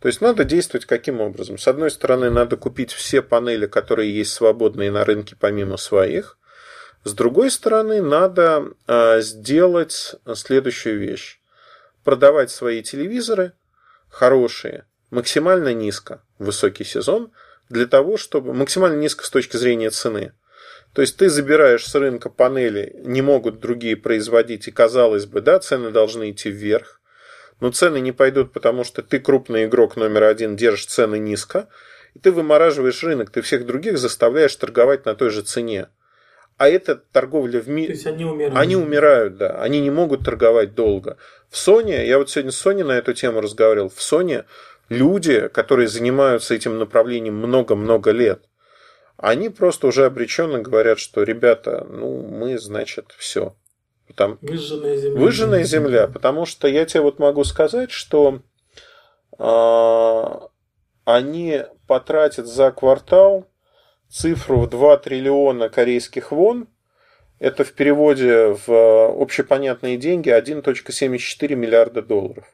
То есть надо действовать каким образом? С одной стороны, надо купить все панели, которые есть свободные на рынке помимо своих. С другой стороны, надо а, сделать следующую вещь. Продавать свои телевизоры хорошие максимально низко высокий сезон для того, чтобы максимально низко с точки зрения цены. То есть ты забираешь с рынка панели, не могут другие производить, и казалось бы, да, цены должны идти вверх. Но цены не пойдут, потому что ты крупный игрок номер один, держишь цены низко, и ты вымораживаешь рынок, ты всех других заставляешь торговать на той же цене. А это торговля в мире. То есть они умирают. Они умирают, да. Они не могут торговать долго. В Sony, я вот сегодня с Sony на эту тему разговаривал, в Sony люди, которые занимаются этим направлением много-много лет, они просто уже обреченно говорят, что ребята, ну мы, значит, все. Там выжженная земля. Выжженная земля, потому что я тебе вот могу сказать, что э, они потратят за квартал цифру в 2 триллиона корейских вон, это в переводе в общепонятные деньги 1.74 миллиарда долларов.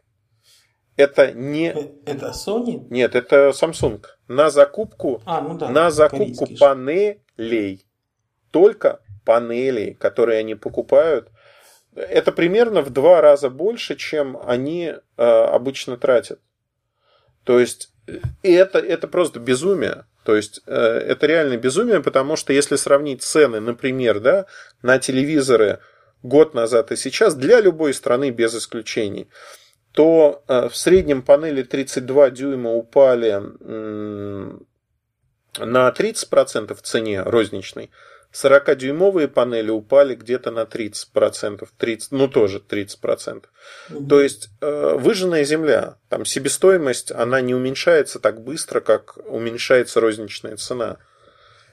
Это не... Э, это Sony? Нет, это Samsung. На закупку, а, ну да, на закупку панелей. Только панелей, которые они покупают. Это примерно в два раза больше, чем они э, обычно тратят. То есть, и это, это просто безумие. То есть, э, это реально безумие, потому что если сравнить цены, например, да, на телевизоры год назад и сейчас, для любой страны без исключений – то э, в среднем панели 32 дюйма упали на 30% в цене розничной. 40-дюймовые панели упали где-то на 30%, 30, ну тоже 30%. Угу. То есть э, выжженная земля, там себестоимость, она не уменьшается так быстро, как уменьшается розничная цена.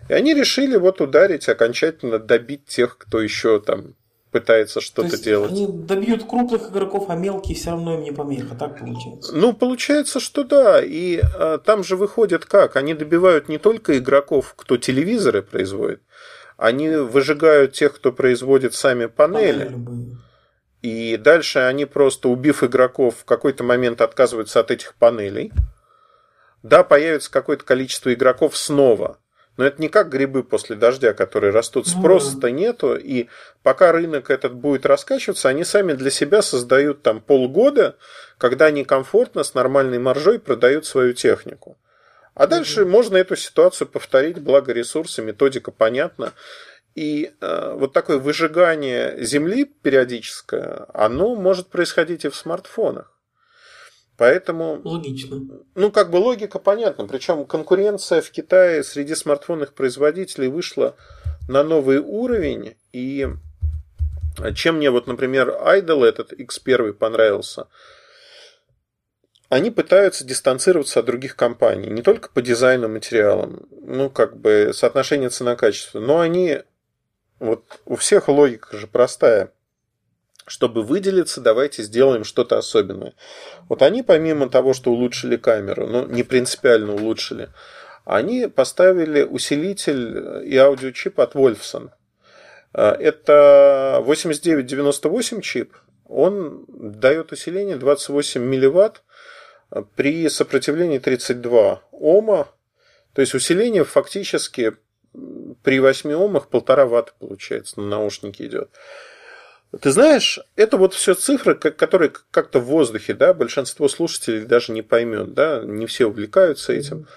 И они решили вот ударить, окончательно добить тех, кто еще там пытается что-то делать. Они добьют крупных игроков, а мелкие все равно им не помеха, так получается? Ну, получается, что да. И а, там же выходит как? Они добивают не только игроков, кто телевизоры производит, они выжигают тех, кто производит сами панели. панели и дальше они просто, убив игроков, в какой-то момент отказываются от этих панелей. Да, появится какое-то количество игроков снова. Но это не как грибы после дождя, которые растут. Ну Спроса-то нету. И пока рынок этот будет раскачиваться, они сами для себя создают там полгода, когда они комфортно с нормальной маржой продают свою технику. А дальше mm можно эту ситуацию повторить, благо ресурсы, методика понятна. И э, вот такое выжигание земли периодическое, оно может происходить и в смартфонах. Поэтому... Логично. Ну, как бы логика понятна. Причем конкуренция в Китае среди смартфонных производителей вышла на новый уровень. И чем мне вот, например, Idol этот X1 понравился, они пытаются дистанцироваться от других компаний, не только по дизайну материалам, ну, как бы соотношение цена-качество, но они, вот у всех логика же простая. Чтобы выделиться, давайте сделаем что-то особенное. Вот они, помимо того, что улучшили камеру, ну, не принципиально улучшили, они поставили усилитель и аудиочип от Wolfson. Это 8998 чип, он дает усиление 28 милливатт при сопротивлении 32 Ома. То есть усиление фактически при 8 Омах полтора ватта получается на наушнике идет. Ты знаешь, это вот все цифры, которые как-то в воздухе, да, большинство слушателей даже не поймет, да, не все увлекаются этим.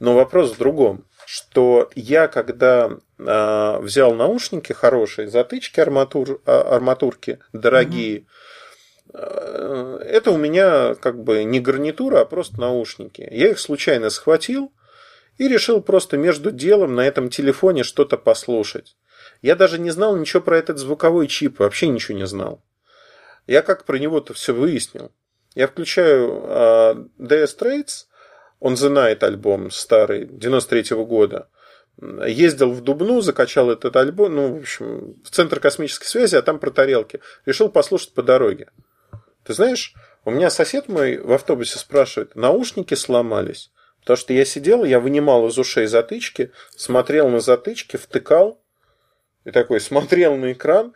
Но вопрос в другом, что я, когда э, взял наушники хорошие, затычки арматур, а, арматурки дорогие, э, это у меня как бы не гарнитура, а просто наушники. Я их случайно схватил и решил просто между делом на этом телефоне что-то послушать. Я даже не знал ничего про этот звуковой чип, вообще ничего не знал. Я как про него-то все выяснил. Я включаю э, Dire Straits, On the Night альбом старый, 93 -го года. Ездил в Дубну, закачал этот альбом, ну, в общем, в Центр космической связи, а там про тарелки. Решил послушать по дороге. Ты знаешь, у меня сосед мой в автобусе спрашивает, наушники сломались. Потому что я сидел, я вынимал из ушей затычки, смотрел на затычки, втыкал, и такой смотрел на экран,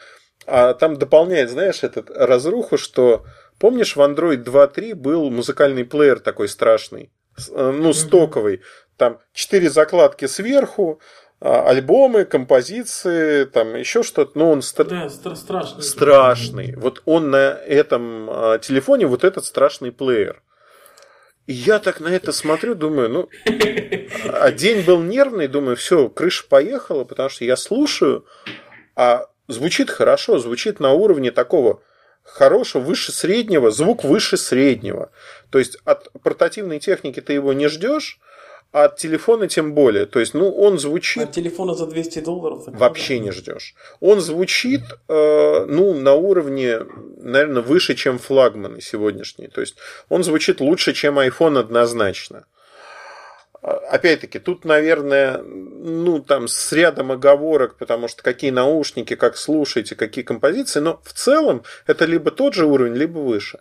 а там дополняет, знаешь, этот разруху, что помнишь, в Android 2.3 был музыкальный плеер такой страшный, э, ну, стоковый, там четыре закладки сверху, а, альбомы, композиции, там еще что-то, но он стра... да, стра- страшный. страшный. Вот он на этом а, телефоне вот этот страшный плеер. Я так на это смотрю, думаю, ну, а день был нервный, думаю, все, крыша поехала, потому что я слушаю, а звучит хорошо, звучит на уровне такого хорошего, выше среднего, звук выше среднего. То есть от портативной техники ты его не ждешь, а от телефона тем более. То есть, ну, он звучит... От телефона за 200 долларов? Вообще не ждешь. Он звучит, э, ну, на уровне, наверное, выше, чем флагманы сегодняшние. То есть, он звучит лучше, чем iPhone однозначно. А, опять-таки, тут, наверное, ну, там, с рядом оговорок, потому что какие наушники, как слушаете, какие композиции, но в целом это либо тот же уровень, либо выше.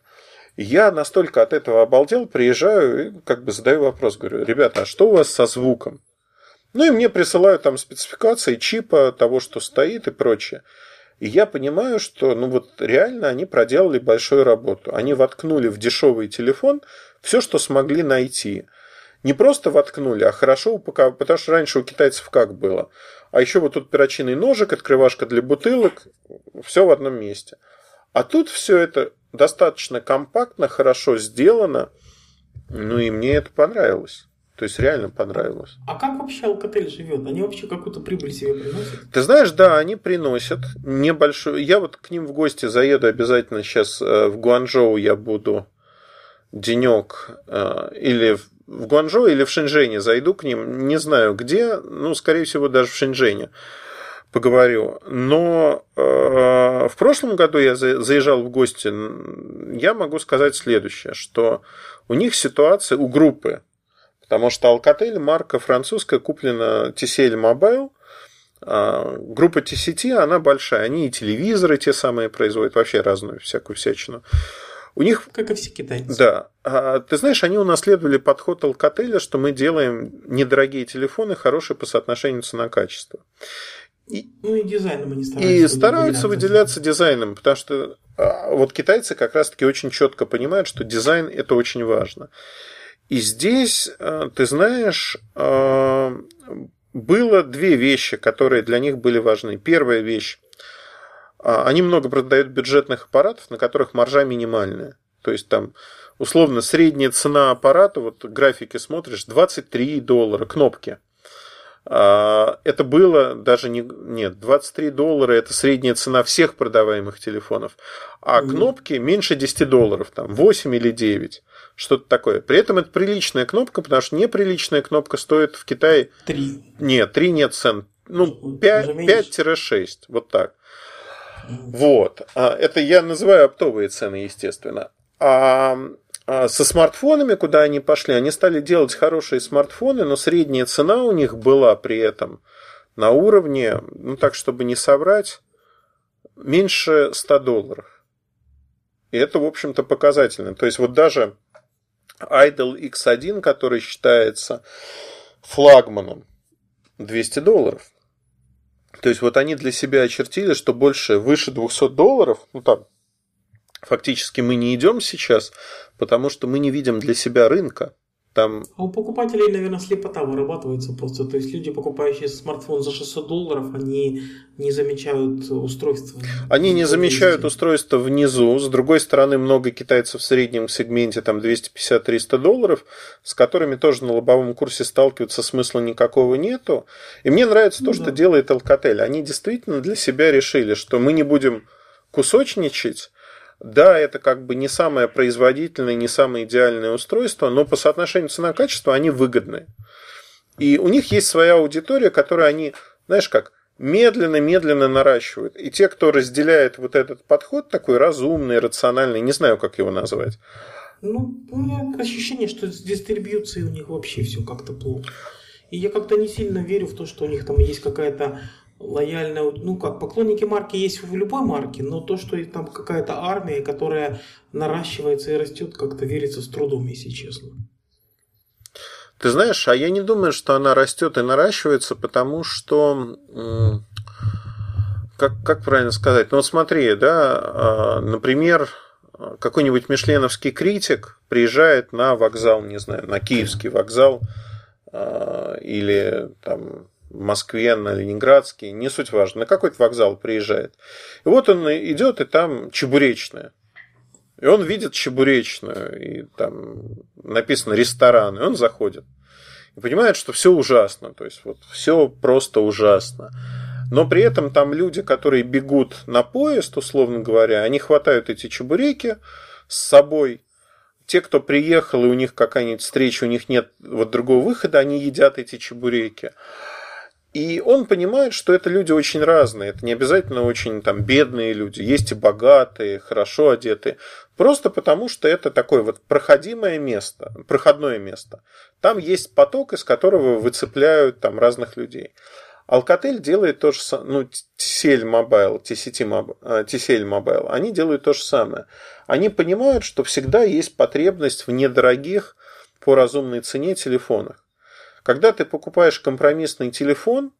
Я настолько от этого обалдел, приезжаю и как бы задаю вопрос, говорю, ребята, а что у вас со звуком? Ну и мне присылают там спецификации чипа, того, что стоит и прочее. И я понимаю, что ну вот реально они проделали большую работу. Они воткнули в дешевый телефон все, что смогли найти. Не просто воткнули, а хорошо упаковали, потому что раньше у китайцев как было. А еще вот тут перочинный ножик, открывашка для бутылок, все в одном месте. А тут все это достаточно компактно, хорошо сделано. Ну и мне это понравилось. То есть реально понравилось. А как вообще Alcatel живет? Они вообще какую-то прибыль себе приносят? Ты знаешь, да, они приносят небольшую. Я вот к ним в гости заеду обязательно сейчас э, в Гуанчжоу я буду денек э, или в Гуанчжоу или в Шэньчжэне зайду к ним, не знаю где, ну, скорее всего, даже в Шэньчжэне поговорю. Но э, в прошлом году я заезжал в гости, я могу сказать следующее, что у них ситуация, у группы, потому что Alcatel, марка французская, куплена TCL Mobile, а группа TCT, она большая, они и телевизоры те самые производят, вообще разную всякую всячину. У них... Как и все китайцы. Да. А, ты знаешь, они унаследовали подход Alcatel, что мы делаем недорогие телефоны, хорошие по соотношению цена-качество. И, ну и дизайном они стараются. И стараются выделяться дизайном, потому что а, вот китайцы как раз-таки очень четко понимают, что дизайн это очень важно. И здесь, а, ты знаешь, а, было две вещи, которые для них были важны. Первая вещь. Они много продают бюджетных аппаратов, на которых маржа минимальная. То есть там условно средняя цена аппарата, вот графики смотришь, 23 доллара кнопки. А, это было даже не... Нет, 23 доллара – это средняя цена всех продаваемых телефонов. А кнопки меньше 10 долларов, там 8 или 9. Что-то такое. При этом это приличная кнопка, потому что неприличная кнопка стоит в Китае... 3. Нет, 3 нет цен. Ну, 5-6. Вот так. Вот. А, это я называю оптовые цены, естественно. А со смартфонами, куда они пошли, они стали делать хорошие смартфоны, но средняя цена у них была при этом на уровне, ну так, чтобы не соврать, меньше 100 долларов. И это, в общем-то, показательно. То есть вот даже Idol X1, который считается флагманом, 200 долларов. То есть вот они для себя очертили, что больше, выше 200 долларов, ну там, фактически мы не идем сейчас, потому что мы не видим для себя рынка. Там... А у покупателей, наверное, слепота вырабатывается просто. То есть люди, покупающие смартфон за 600 долларов, они не замечают устройство. Они не замечают устройство внизу. С другой стороны, много китайцев в среднем сегменте там 250-300 долларов, с которыми тоже на лобовом курсе сталкиваться смысла никакого нету. И мне нравится ну, то, да. что делает Alcatel. Они действительно для себя решили, что мы не будем кусочничать, да, это как бы не самое производительное, не самое идеальное устройство, но по соотношению цена-качество они выгодны. И у них есть своя аудитория, которую они, знаешь как, медленно-медленно наращивают. И те, кто разделяет вот этот подход такой разумный, рациональный, не знаю, как его назвать. Ну, у меня ощущение, что с дистрибьюцией у них вообще все как-то плохо. И я как-то не сильно верю в то, что у них там есть какая-то лояльная, ну как, поклонники марки есть в любой марке, но то, что там какая-то армия, которая наращивается и растет, как-то верится с трудом, если честно. Ты знаешь, а я не думаю, что она растет и наращивается, потому что, как, как правильно сказать, ну вот смотри, да, а, например, какой-нибудь мишленовский критик приезжает на вокзал, не знаю, на киевский вокзал а, или там Москве, на Ленинградский, не суть важно, на какой-то вокзал приезжает. И вот он идет, и там чебуречная. И он видит чебуречную, и там написано ресторан, и он заходит. И понимает, что все ужасно, то есть вот все просто ужасно. Но при этом там люди, которые бегут на поезд, условно говоря, они хватают эти чебуреки с собой. Те, кто приехал, и у них какая-нибудь встреча, у них нет вот другого выхода, они едят эти чебуреки. И он понимает, что это люди очень разные. Это не обязательно очень там бедные люди. Есть и богатые, хорошо одетые. Просто потому, что это такое вот проходимое место, проходное место. Там есть поток, из которого выцепляют там разных людей. Alcatel делает то же самое, ну, TCL Mobile, TCL Mobile, они делают то же самое. Они понимают, что всегда есть потребность в недорогих по разумной цене телефонах. Когда ты покупаешь компромиссный телефон,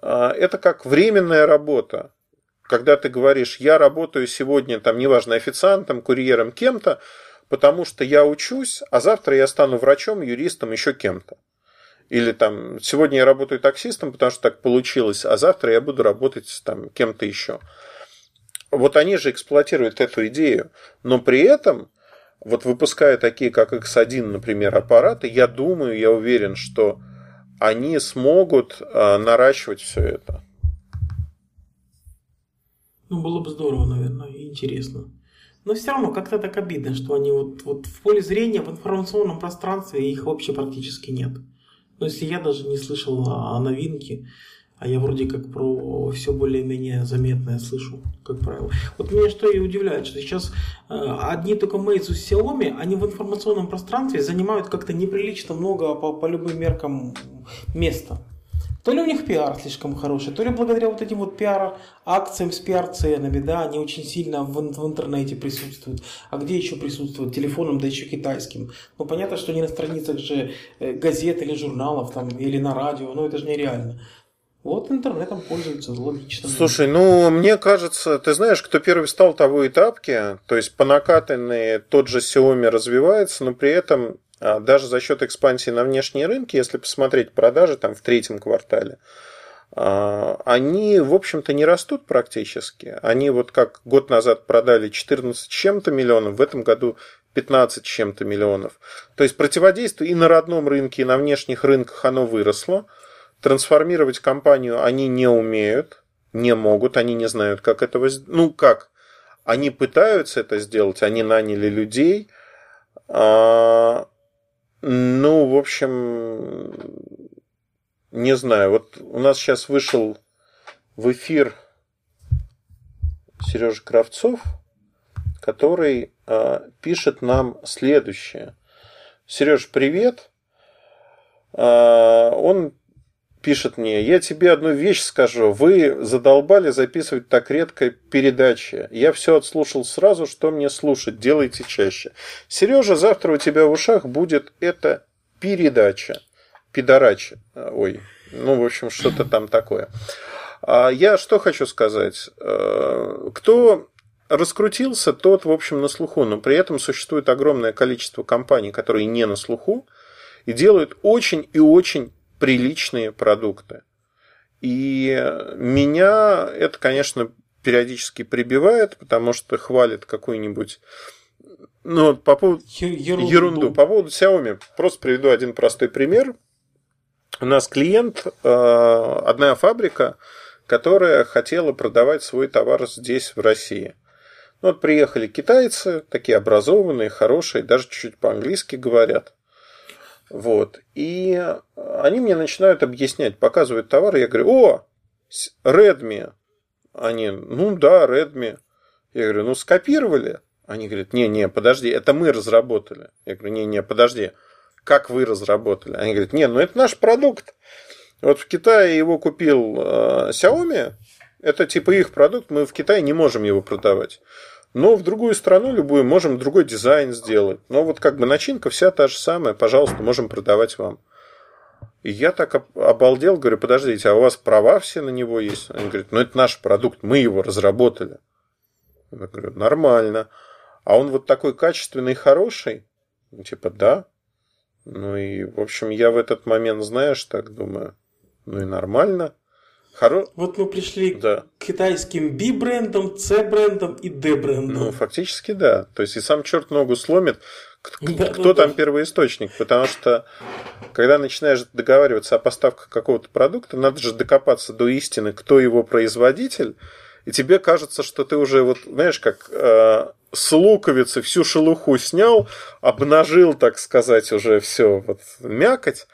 а, это как временная работа. Когда ты говоришь, я работаю сегодня, там, неважно, официантом, курьером, кем-то, потому что я учусь, а завтра я стану врачом, юристом, еще кем-то. Или там, сегодня я работаю таксистом, потому что так получилось, а завтра я буду работать там кем-то еще. Вот они же эксплуатируют эту идею, но при этом вот выпуская такие, как X1, например, аппараты, я думаю, я уверен, что они смогут э, наращивать все это. Ну, было бы здорово, наверное, и интересно. Но все равно как-то так обидно, что они вот, вот в поле зрения, в информационном пространстве их вообще практически нет. Но если я даже не слышал о новинке, а я вроде как про все более-менее заметное слышу, как правило. Вот меня что и удивляет, что сейчас э, одни только Meizu с Xiaomi, они в информационном пространстве занимают как-то неприлично много по, по любым меркам места. То ли у них пиар слишком хороший, то ли благодаря вот этим вот пиар-акциям с пиар-ценами, да, они очень сильно в, в интернете присутствуют. А где еще присутствуют? Телефоном, да еще китайским. Ну, понятно, что не на страницах же э, газет или журналов там, или на радио, но это же нереально. Вот интернетом пользуются, логично. Слушай, ну, мне кажется, ты знаешь, кто первый стал, того и тапки. То есть, по накатанной тот же Xiaomi развивается, но при этом а, даже за счет экспансии на внешние рынки, если посмотреть продажи там в третьем квартале, а, они, в общем-то, не растут практически. Они вот как год назад продали 14 чем-то миллионов, в этом году 15 чем-то миллионов. То есть противодействие и на родном рынке, и на внешних рынках оно выросло – Трансформировать компанию они не умеют, не могут, они не знают, как этого. Ну, как? Они пытаются это сделать, они наняли людей. А, ну, в общем, не знаю. Вот у нас сейчас вышел в эфир Сережа Кравцов, который э, пишет нам следующее. Сереж, привет. Э, он пишет мне, я тебе одну вещь скажу. Вы задолбали записывать так редко передачи. Я все отслушал сразу, что мне слушать. Делайте чаще. Сережа, завтра у тебя в ушах будет эта передача. Пидорача. Ой, ну, в общем, что-то там такое. А я что хочу сказать. Э, кто раскрутился, тот, в общем, на слуху. Но при этом существует огромное количество компаний, которые не на слуху и делают очень и очень приличные продукты. И меня это, конечно, периодически прибивает, потому что хвалит какую-нибудь ну, по поводу ерунду. ерунду. По поводу Xiaomi. Просто приведу один простой пример. У нас клиент, э, одна фабрика, которая хотела продавать свой товар здесь, в России. Ну, вот приехали китайцы, такие образованные, хорошие, даже чуть-чуть по-английски говорят. Вот. И они мне начинают объяснять, показывают товар, я говорю, о, Redmi. Они, ну да, Redmi. Я говорю, ну скопировали? Они говорят, не-не, подожди, это мы разработали. Я говорю, не-не, подожди, как вы разработали? Они говорят, не, ну это наш продукт. Вот в Китае его купил э, Xiaomi, это типа их продукт, мы в Китае не можем его продавать. Но в другую страну, любую, можем другой дизайн сделать. Но вот как бы начинка вся та же самая, пожалуйста, можем продавать вам. И я так обалдел, говорю, подождите, а у вас права все на него есть? Они говорят, ну это наш продукт, мы его разработали. Я говорю, нормально. А он вот такой качественный, хороший? Типа, да. Ну и, в общем, я в этот момент, знаешь, так думаю, ну и нормально. Хоро... Вот мы пришли да. к китайским B-брендам, C-брендам и D-брендам. Ну, фактически да. То есть и сам черт ногу сломит, да, кто да, там да. первоисточник. Потому что когда начинаешь договариваться о поставках какого-то продукта, надо же докопаться до истины, кто его производитель. И тебе кажется, что ты уже, вот, знаешь, как э, с луковицы всю шелуху снял, обнажил, так сказать, уже все вот мякоть.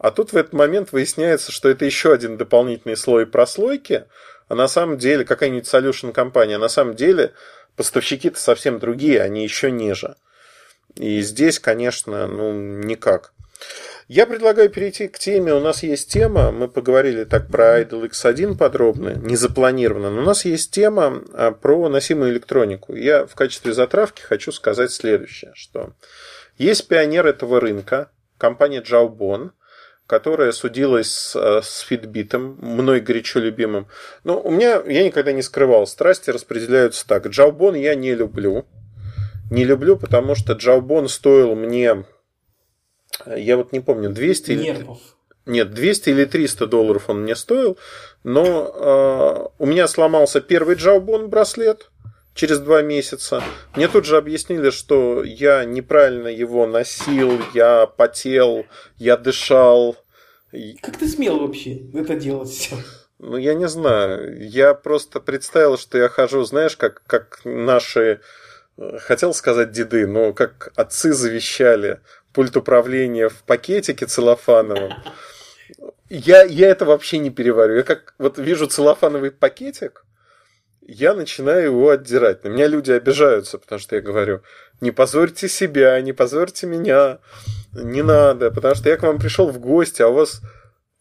А тут в этот момент выясняется, что это еще один дополнительный слой прослойки, а на самом деле какая-нибудь solution компания, а на самом деле поставщики-то совсем другие, они еще ниже. И здесь, конечно, ну, никак. Я предлагаю перейти к теме. У нас есть тема, мы поговорили так про Idle X1 подробно, не запланированно, но у нас есть тема а, про носимую электронику. Я в качестве затравки хочу сказать следующее, что есть пионер этого рынка, компания Jawbone, которая судилась с, э, с Fitbit ом, мной горячо любимым. Но у меня, я никогда не скрывал, страсти распределяются так. Jawbone я не люблю. Не люблю, потому что Jawbone стоил мне, я вот не помню, 200 Нервов. или... Нет, 200 или 300 долларов он мне стоил, но э, у меня сломался первый Jawbone браслет, через два месяца. Мне тут же объяснили, что я неправильно его носил, я потел, я дышал. Как ты смел вообще это делать? Ну, я не знаю. Я просто представил, что я хожу, знаешь, как, как наши, э, хотел сказать деды, но как отцы завещали пульт управления в пакетике целлофановом. Я, я это вообще не переварю. Я как вот вижу целлофановый пакетик, я начинаю его отдирать. На меня люди обижаются, потому что я говорю, не позорьте себя, не позорьте меня, не надо, потому что я к вам пришел в гости, а у вас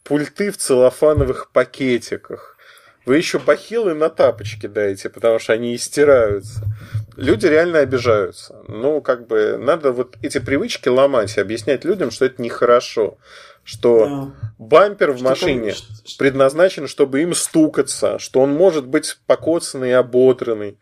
пульты в целлофановых пакетиках. Вы еще бахилы на тапочки дайте, потому что они истираются. Люди реально обижаются. Ну, как бы, надо вот эти привычки ломать и объяснять людям, что это нехорошо что да. бампер в что машине там... предназначен, чтобы им стукаться, что он может быть покоцанный и ободранный.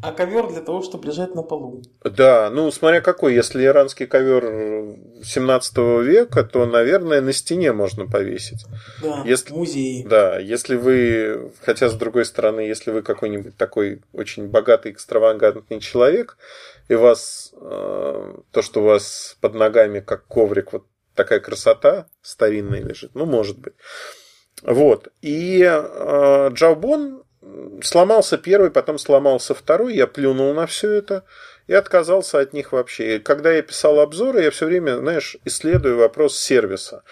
А ковер для того, чтобы лежать на полу. Да, ну смотря какой. Если иранский ковер 17 века, то, наверное, на стене можно повесить. Да, если, в музее. Да, если вы, хотя с другой стороны, если вы какой-нибудь такой очень богатый, экстравагантный человек, и вас э, то, что у вас под ногами как коврик вот такая красота старинная лежит. Ну, может быть. Вот. И э, Джаубон сломался первый, потом сломался второй. Я плюнул на все это и отказался от них вообще. И когда я писал обзоры, я все время, знаешь, исследую вопрос сервиса.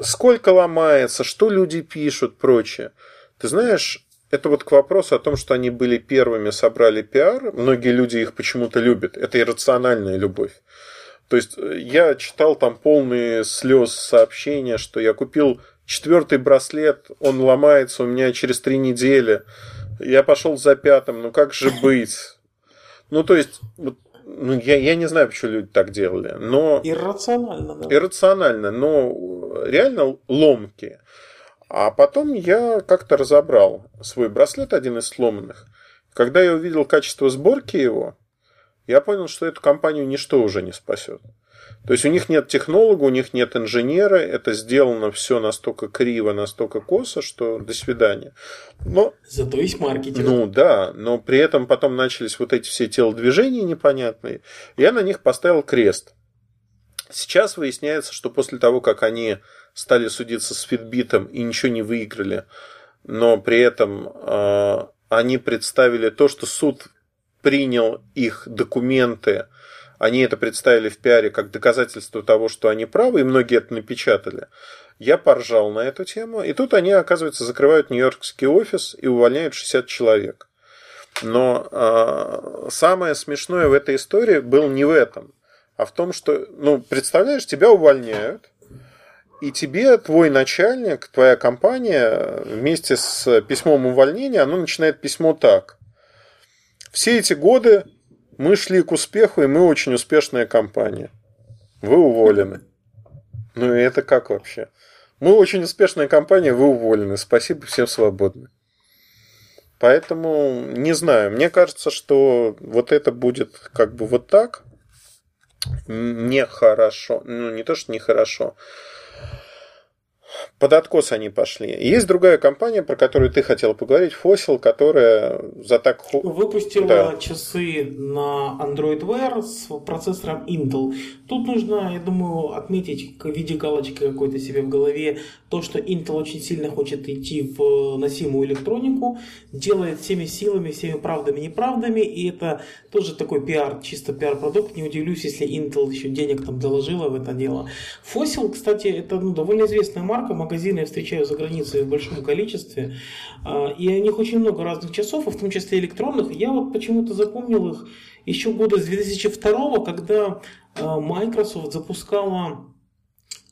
Сколько ломается, что люди пишут, прочее. Ты знаешь, это вот к вопросу о том, что они были первыми, собрали пиар. Многие люди их почему-то любят. Это иррациональная любовь. То есть э, я читал там полные слез сообщения, что я купил четвертый браслет, он ломается у меня через три недели. Я пошел за пятым, ну как же быть? Ну, то есть, ну, я, я не знаю, почему люди так делали, но... Иррационально, да. Иррационально, но реально ломкие. А потом я как-то разобрал свой браслет, один из сломанных. Когда я увидел качество сборки его, я понял, что эту компанию ничто уже не спасет. То есть у них нет технолога, у них нет инженера, это сделано все настолько криво, настолько косо, что до свидания. Но, Зато есть маркетинг. Ну да, но при этом потом начались вот эти все телодвижения непонятные. Я на них поставил крест. Сейчас выясняется, что после того, как они стали судиться с Фитбитом и ничего не выиграли, но при этом э, они представили то, что суд принял их документы, они это представили в пиаре как доказательство того, что они правы, и многие это напечатали. Я поржал на эту тему, и тут они, оказывается, закрывают нью-йоркский офис и увольняют 60 человек. Но э, самое смешное в этой истории было не в этом, а в том, что, ну, представляешь, тебя увольняют, и тебе твой начальник, твоя компания вместе с письмом увольнения, оно начинает письмо так. Все эти годы мы шли к успеху, и мы очень успешная компания. Вы уволены. Ну и это как вообще? Мы очень успешная компания, вы уволены. Спасибо, всем свободны. Поэтому не знаю. Мне кажется, что вот это будет как бы вот так. Нехорошо. Ну, не то, что нехорошо под откос они пошли. Есть другая компания, про которую ты хотел поговорить, Fossil, которая за так... Выпустила да. часы на Android Wear с процессором Intel. Тут нужно, я думаю, отметить в виде галочки какой-то себе в голове то, что Intel очень сильно хочет идти в носимую электронику, делает всеми силами, всеми правдами и неправдами, и это тоже такой пиар, чисто пиар-продукт. Не удивлюсь, если Intel еще денег там доложила в это дело. Fossil, кстати, это ну, довольно известная марка, магазины я встречаю за границей в большом количестве, а, и у них очень много разных часов, в том числе электронных. Я вот почему-то запомнил их еще года с 2002, когда а, Microsoft запускала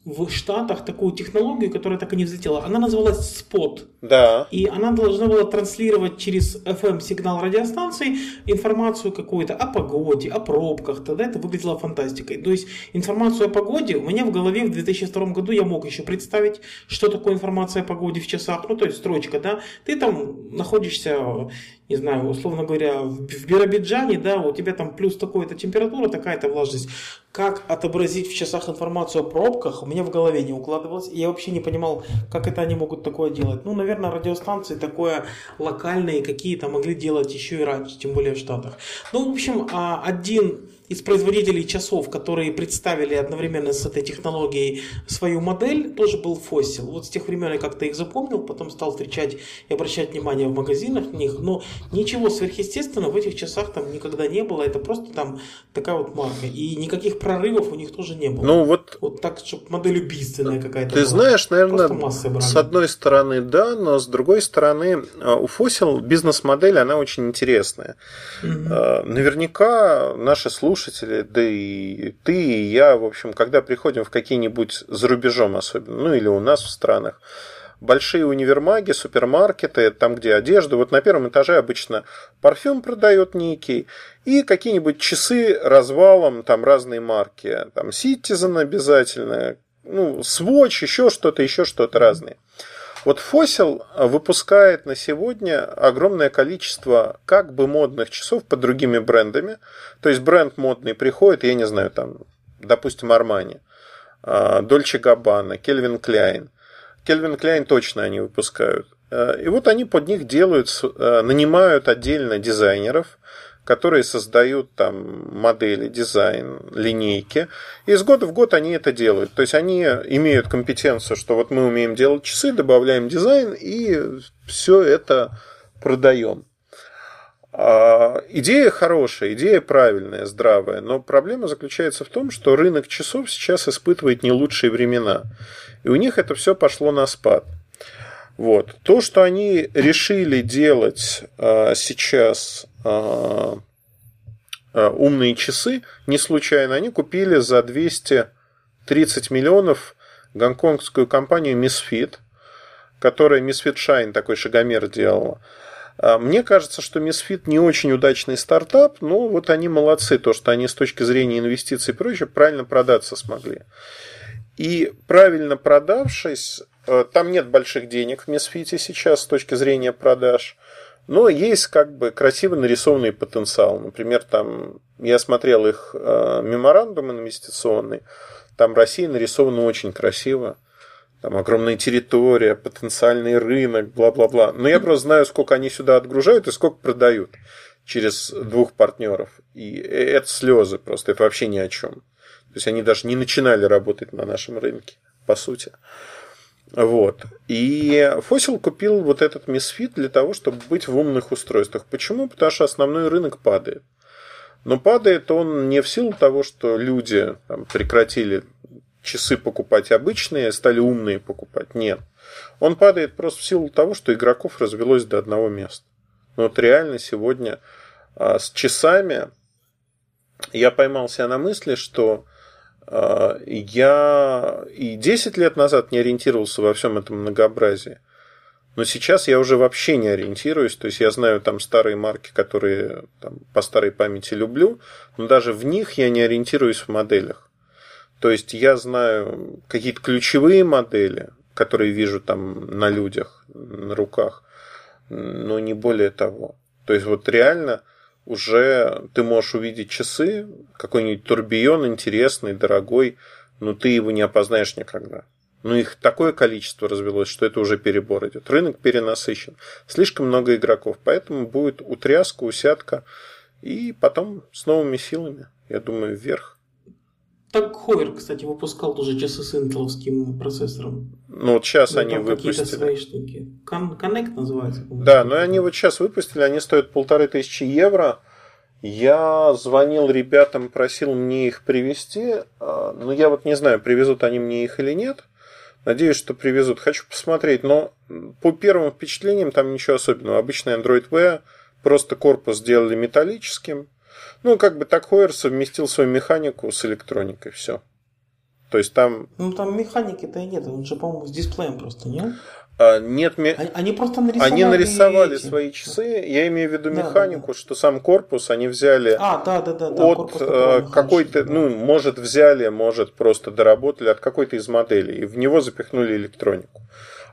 в Штатах такую технологию, которая так и не взлетела. Она называлась Spot. Да. И она должна была транслировать через FM сигнал радиостанции информацию какую-то о погоде, о пробках. Тогда это выглядело фантастикой. То есть информацию о погоде у меня в голове в 2002 году я мог еще представить, что такое информация о погоде в часах. Ну, то есть строчка, да. Ты там находишься не знаю, условно говоря, в Биробиджане, да, у тебя там плюс такая-то температура, такая-то влажность. Как отобразить в часах информацию о пробках, у меня в голове не укладывалось. И я вообще не понимал, как это они могут такое делать. Ну, наверное, радиостанции такое локальные какие-то могли делать еще и раньше, тем более в Штатах. Ну, в общем, а, один из производителей часов, которые представили одновременно с этой технологией свою модель, тоже был Fossil. Вот с тех времен я как-то их запомнил, потом стал встречать и обращать внимание в магазинах на них, но ничего сверхъестественного в этих часах там никогда не было, это просто там такая вот марка. И никаких прорывов у них тоже не было. Ну вот, вот так, чтобы модель убийственная какая-то Ты была. знаешь, наверное, с одной стороны да, но с другой стороны а, у Fossil бизнес-модель, она очень интересная. Угу. Наверняка наши слушатели слушатели, да и ты, и я, в общем, когда приходим в какие-нибудь за рубежом особенно, ну или у нас в странах, большие универмаги, супермаркеты, там, где одежда. Вот на первом этаже обычно парфюм продает некий, и какие-нибудь часы развалом, там разные марки. Там Citizen обязательно, ну, Swatch, еще что-то, еще что-то разные. Вот Fossil выпускает на сегодня огромное количество как бы модных часов под другими брендами. То есть бренд модный приходит, я не знаю, там, допустим, Armani, Dolce Gabbana, Calvin Klein. Calvin Klein точно они выпускают. А, и вот они под них делают, а, нанимают отдельно дизайнеров, которые создают там модели, дизайн, линейки. И из года в год они это делают. То есть они имеют компетенцию, что вот мы умеем делать часы, добавляем дизайн и все это продаем. А, идея хорошая, идея правильная, здравая, но проблема заключается в том, что рынок часов сейчас испытывает не лучшие времена. И у них это все пошло на спад. Вот. То, что они решили делать а, сейчас а, а, умные часы, не случайно, они купили за 230 миллионов гонконгскую компанию Misfit, которая Misfit Shine такой шагомер делала. А, мне кажется, что Misfit не очень удачный стартап, но вот они молодцы, то, что они с точки зрения инвестиций и прочее правильно продаться смогли. И правильно продавшись, там нет больших денег в Misfit сейчас с точки зрения продаж, но есть как бы красиво нарисованный потенциал. Например, там я смотрел их э, меморандум инвестиционный, там Россия нарисована очень красиво. Там огромная территория, потенциальный рынок, бла-бла-бла. Но я просто знаю, сколько они сюда отгружают и сколько продают через двух партнеров. И это слезы просто, это вообще ни о чем. То есть они даже не начинали работать на нашем рынке, по сути. Вот. И Fossil купил вот этот Misfit для того, чтобы быть в умных устройствах. Почему? Потому что основной рынок падает. Но падает он не в силу того, что люди там, прекратили часы покупать обычные, стали умные покупать. Нет. Он падает просто в силу того, что игроков развелось до одного места. Но вот реально сегодня а, с часами я поймал себя на мысли, что я и 10 лет назад не ориентировался во всем этом многообразии. Но сейчас я уже вообще не ориентируюсь. То есть я знаю там старые марки, которые там, по старой памяти люблю, но даже в них я не ориентируюсь в моделях. То есть я знаю какие-то ключевые модели, которые вижу там на людях, на руках, но не более того. То есть вот реально уже ты можешь увидеть часы, какой-нибудь турбион интересный, дорогой, но ты его не опознаешь никогда. Ну, их такое количество развелось, что это уже перебор идет. Рынок перенасыщен. Слишком много игроков. Поэтому будет утряска, усядка. И потом с новыми силами, я думаю, вверх. Так Ховер, кстати, выпускал тоже часы с интеловским процессором. Ну, вот сейчас ну, они выпустили. свои штуки. Con- Connect называется. Да, но они вот сейчас выпустили, они стоят полторы тысячи евро. Я звонил ребятам, просил мне их привезти. А, но я вот не знаю, привезут они мне их или нет. Надеюсь, что привезут. Хочу посмотреть, но по первым впечатлениям там ничего особенного. Обычный Android Wear, просто корпус сделали металлическим. Ну, как бы так Хойер совместил свою механику с электроникой, все. То есть там... Ну, там механики-то и нет, он же, по-моему, с дисплеем просто, нет? А, нет, ми... они просто нарисовали, они нарисовали эти... свои часы. Я имею в виду да, механику, да, да. что сам корпус они взяли а, да, да, да, да, от э, какой-то, да. ну, может, взяли, может, просто доработали от какой-то из моделей, и в него запихнули электронику.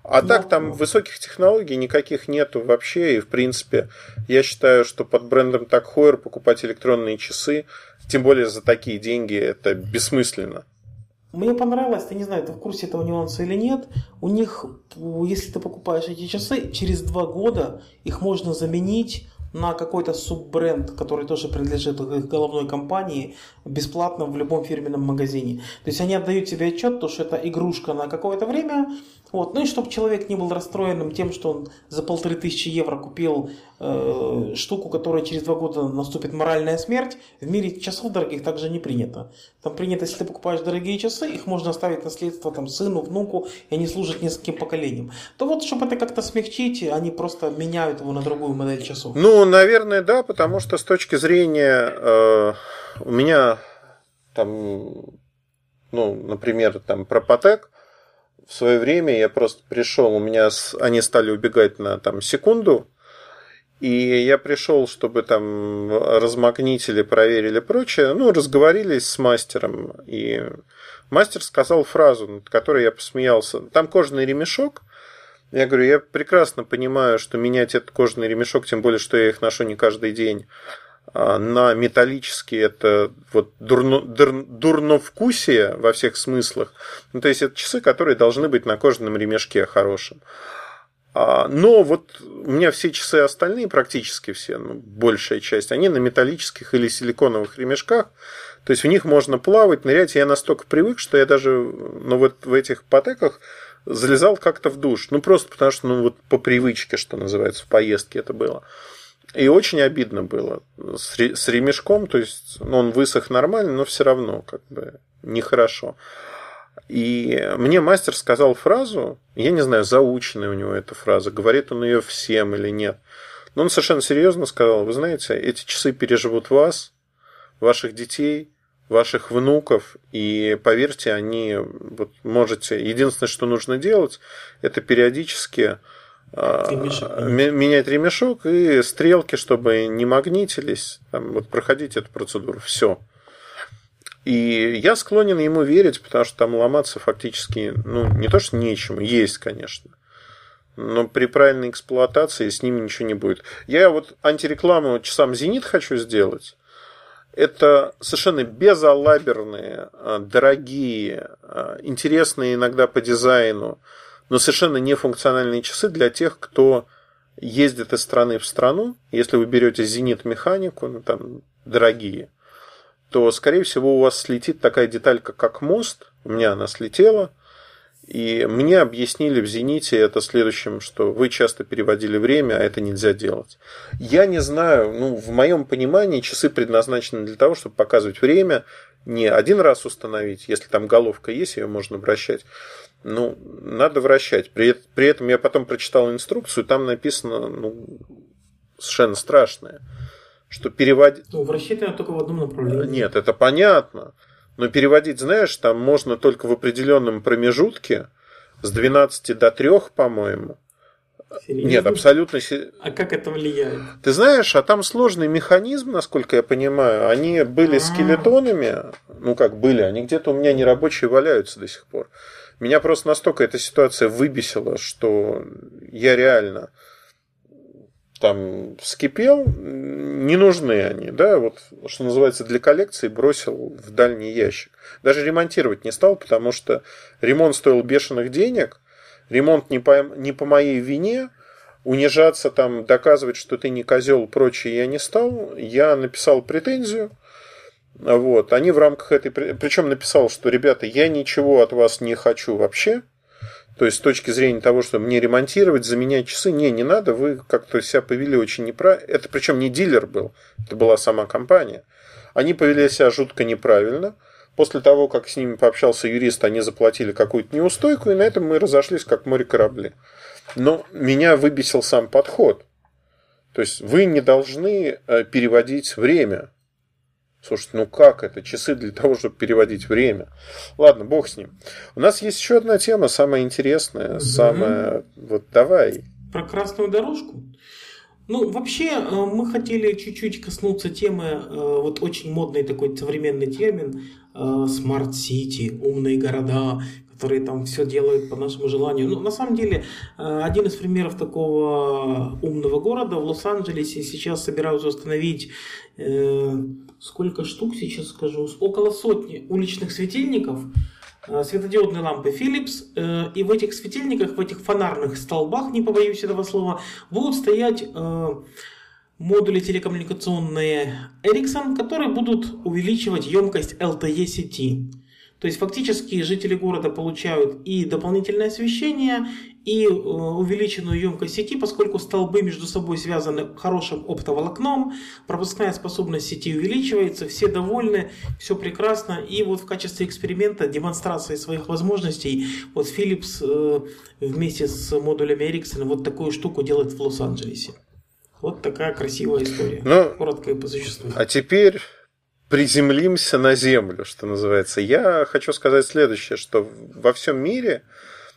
А ну, так там ну. высоких технологий никаких нету вообще, и в принципе я считаю, что под брендом Так Хойер покупать электронные часы, тем более за такие деньги, это бессмысленно. Мне понравилось, ты не знаю, ты в курсе этого нюанса или нет, у них, если ты покупаешь эти часы, через два года их можно заменить на какой-то суббренд, который тоже принадлежит к головной компании, бесплатно в любом фирменном магазине. То есть они отдают тебе отчет, то, что это игрушка на какое-то время, вот. Ну и чтобы человек не был расстроенным тем, что он за полторы тысячи евро купил э, штуку, которая через два года наступит моральная смерть, в мире часов дорогих также не принято. Там принято, если ты покупаешь дорогие часы, их можно оставить наследство там, сыну, внуку, и они служат нескольким поколениям. То вот, чтобы это как-то смягчить, они просто меняют его на другую модель часов. Ну, наверное, да, потому что с точки зрения э, у меня там, ну, например, там Пропотек, в свое время я просто пришел, у меня они стали убегать на там секунду, и я пришел, чтобы там размагнитили, проверили прочее. Ну, разговорились с мастером. И мастер сказал фразу, над которой я посмеялся. Там кожаный ремешок. Я говорю, я прекрасно понимаю, что менять этот кожаный ремешок, тем более, что я их ношу не каждый день, на металлические это вот дурно, дур, дурновкусие во всех смыслах. Ну, то есть это часы, которые должны быть на кожаном ремешке хорошим. А, но вот у меня все часы остальные, практически все, ну, большая часть, они на металлических или силиконовых ремешках. То есть в них можно плавать, нырять. Я настолько привык, что я даже ну, вот в этих патеках залезал как-то в душ. Ну, просто потому что, ну, вот по привычке, что называется, в поездке это было. И очень обидно было с, ремешком, то есть ну, он высох нормально, но все равно как бы нехорошо. И мне мастер сказал фразу, я не знаю, заученная у него эта фраза, говорит он ее всем или нет. Но он совершенно серьезно сказал, вы знаете, эти часы переживут вас, ваших детей, ваших внуков, и поверьте, они вот можете. Единственное, что нужно делать, это периодически ремешок. менять ремешок и стрелки, чтобы не магнитились, там, вот проходить эту процедуру. Все. И я склонен ему верить, потому что там ломаться фактически, ну, не то что нечему, есть, конечно. Но при правильной эксплуатации с ними ничего не будет. Я вот антирекламу часам «Зенит» хочу сделать. Это совершенно безалаберные, а, дорогие, а, интересные иногда по дизайну, но совершенно нефункциональные часы для тех, кто ездит из страны в страну. Если вы берете «Зенит» механику, ну, там дорогие – то, скорее всего, у вас слетит такая деталька, как мост. У меня она слетела. И мне объяснили в «Зените» это следующим, что вы часто переводили время, а это нельзя делать. Я не знаю, ну, в моем понимании часы предназначены для того, чтобы показывать время, не один раз установить, если там головка есть, ее можно вращать. Ну, надо вращать. При, при этом я потом прочитал инструкцию, там написано ну, совершенно страшное что переводить... Ну, рассчитано только в одном направлении. Нет, это понятно. Но переводить, знаешь, там можно только в определенном промежутке с 12 до 3, по-моему. Серьезно? Нет, абсолютно. А как это влияет? Ты знаешь, а там сложный механизм, насколько я понимаю. Они были А-а-а. скелетонами, ну как были, они где-то у меня нерабочие валяются до сих пор. Меня просто настолько эта ситуация выбесила, что я реально там вскипел, не нужны они, да, вот, что называется, для коллекции бросил в дальний ящик. Даже ремонтировать не стал, потому что ремонт стоил бешеных денег, ремонт не по, не по моей вине, унижаться там, доказывать, что ты не козел, прочее я не стал. Я написал претензию, вот, они в рамках этой, причем написал, что, ребята, я ничего от вас не хочу вообще, то есть с точки зрения того, что мне ремонтировать, заменять часы, не, не надо, вы как-то себя повели очень неправильно. Это причем не дилер был, это была сама компания. Они повели себя жутко неправильно. После того, как с ними пообщался юрист, они заплатили какую-то неустойку, и на этом мы разошлись как море корабли. Но меня выбесил сам подход. То есть вы не должны э, переводить время. Слушайте, ну как это? Часы для того, чтобы переводить время. Ладно, бог с ним. У нас есть еще одна тема, самая интересная, mm-hmm. самая... Вот давай. Про красную дорожку? Ну, вообще, э, мы хотели чуть-чуть коснуться темы, э, вот очень модный такой современный термин, э, City, умные города, которые там все делают по нашему желанию. Ну, на самом деле, один из примеров такого умного города в Лос-Анджелесе сейчас собираются установить сколько штук сейчас скажу, около сотни уличных светильников, э, светодиодные лампы Philips, э, и в этих светильниках, в этих фонарных столбах, не побоюсь этого слова, будут стоять э, модули телекоммуникационные Ericsson, которые будут увеличивать емкость LTE сети. То есть фактически жители города получают и дополнительное освещение, и э, увеличенную емкость сети, поскольку столбы между собой связаны хорошим оптоволокном, пропускная способность сети увеличивается, все довольны, все прекрасно. И вот в качестве эксперимента, демонстрации своих возможностей, вот Philips э, вместе с модулями Ericsson вот такую штуку делает в Лос-Анджелесе. Вот такая красивая история. Ну, Коротко и по существу. А теперь приземлимся на землю, что называется. Я хочу сказать следующее, что во всем мире,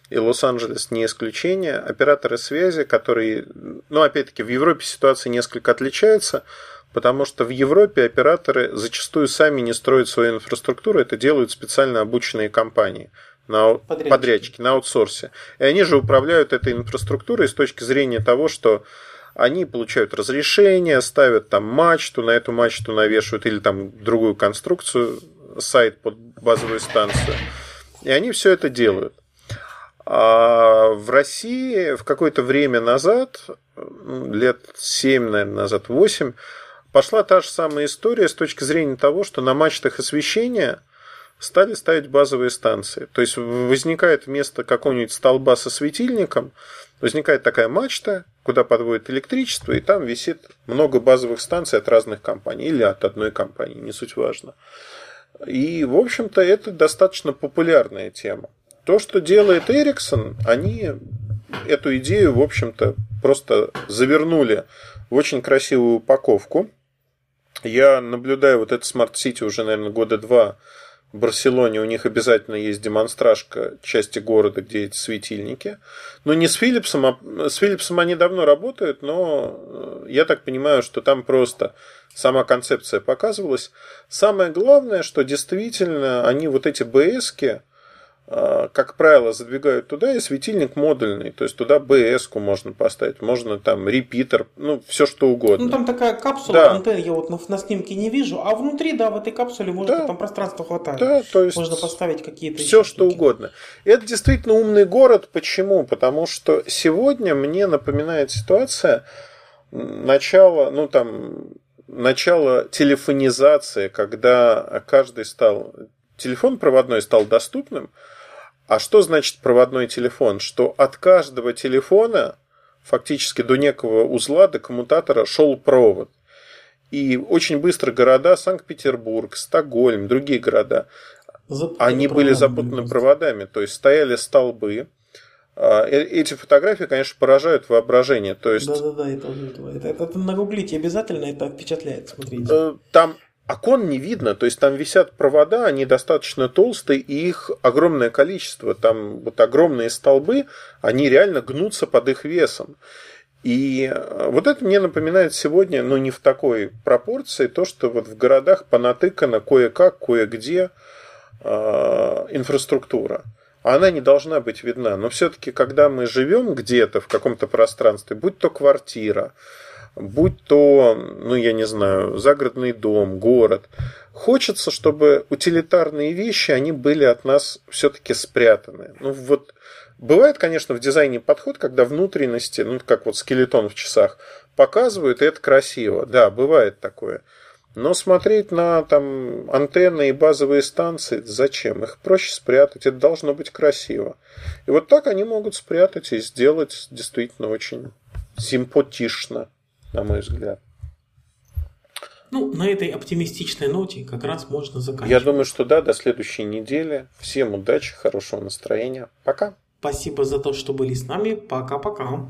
и Лос-Анджелес не исключение, операторы связи, которые, ну, опять-таки, в Европе ситуация несколько отличается, потому что в Европе операторы зачастую сами не строят свою инфраструктуру, это делают специально обученные компании на подрядчики. подрядчики на аутсорсе. И они же управляют этой инфраструктурой с точки зрения того, что они получают разрешение, ставят там мачту, на эту мачту навешивают или там другую конструкцию, сайт под базовую станцию. И они все это делают. А в России в какое-то время назад, ну, лет 7, наверное, назад, 8, пошла та же самая история с точки зрения того, что на мачтах освещения стали ставить базовые станции. То есть возникает вместо какого-нибудь столба со светильником, возникает такая мачта, куда подводит электричество, и там висит много базовых станций от разных компаний или от одной компании, не суть важно. И, в общем-то, это достаточно популярная тема. То, что делает Ericsson, они эту идею, в общем-то, просто завернули в очень красивую упаковку. Я наблюдаю вот это Smart City уже, наверное, года два Барселоне. У них обязательно есть демонстражка части города, где эти светильники. Но не с Philips'ом, а с Philips'ом они давно работают, но э, я так понимаю, что там просто сама концепция показывалась. Самое главное, что действительно они вот эти БСки, как правило, задвигают туда и светильник модульный, то есть туда БС-ку можно поставить, можно там репитер, ну, все что угодно. Ну, там такая капсула, да. антенн я вот на, на снимке не вижу, а внутри, да, в этой капсуле можно, да. там пространства хватает. Да, то есть можно поставить какие-то Все что угодно. Это действительно умный город. Почему? Потому что сегодня мне напоминает ситуация начала, ну, там, начало телефонизации, когда каждый стал телефон проводной стал доступным, а что значит проводной телефон? Что от каждого телефона, фактически до некого узла, до коммутатора шел провод. И очень быстро города, Санкт-Петербург, Стокгольм, другие города, Запутаны они были запутаны проводами. То есть стояли столбы. А, э, эти фотографии, конечно, поражают воображение. То есть... Да-да-да, это, это, это, это нагуглите обязательно, это впечатляет, смотрите. Э, там окон не видно, то есть там висят провода, они достаточно толстые, и их огромное количество. Там вот огромные столбы, они реально гнутся под их весом. И э, вот это мне напоминает сегодня, но не в такой пропорции, то, что вот в городах понатыкано кое-как, кое-где э, инфраструктура. Она не должна быть видна. Но все-таки, когда мы живем где-то в каком-то пространстве, будь то квартира, будь то, ну, я не знаю, загородный дом, город. Хочется, чтобы утилитарные вещи, они были от нас все-таки спрятаны. Ну, вот бывает, конечно, в дизайне подход, когда внутренности, ну, как вот скелетон в часах, показывают, и это красиво. Да, бывает такое. Но смотреть на там антенны и базовые станции, зачем? Их проще спрятать, это должно быть красиво. И вот так они могут спрятать и сделать действительно очень симпатично на мой взгляд. Ну, на этой оптимистичной ноте как раз можно заканчивать. Я думаю, что да, до следующей недели. Всем удачи, хорошего настроения. Пока. Спасибо за то, что были с нами. Пока-пока.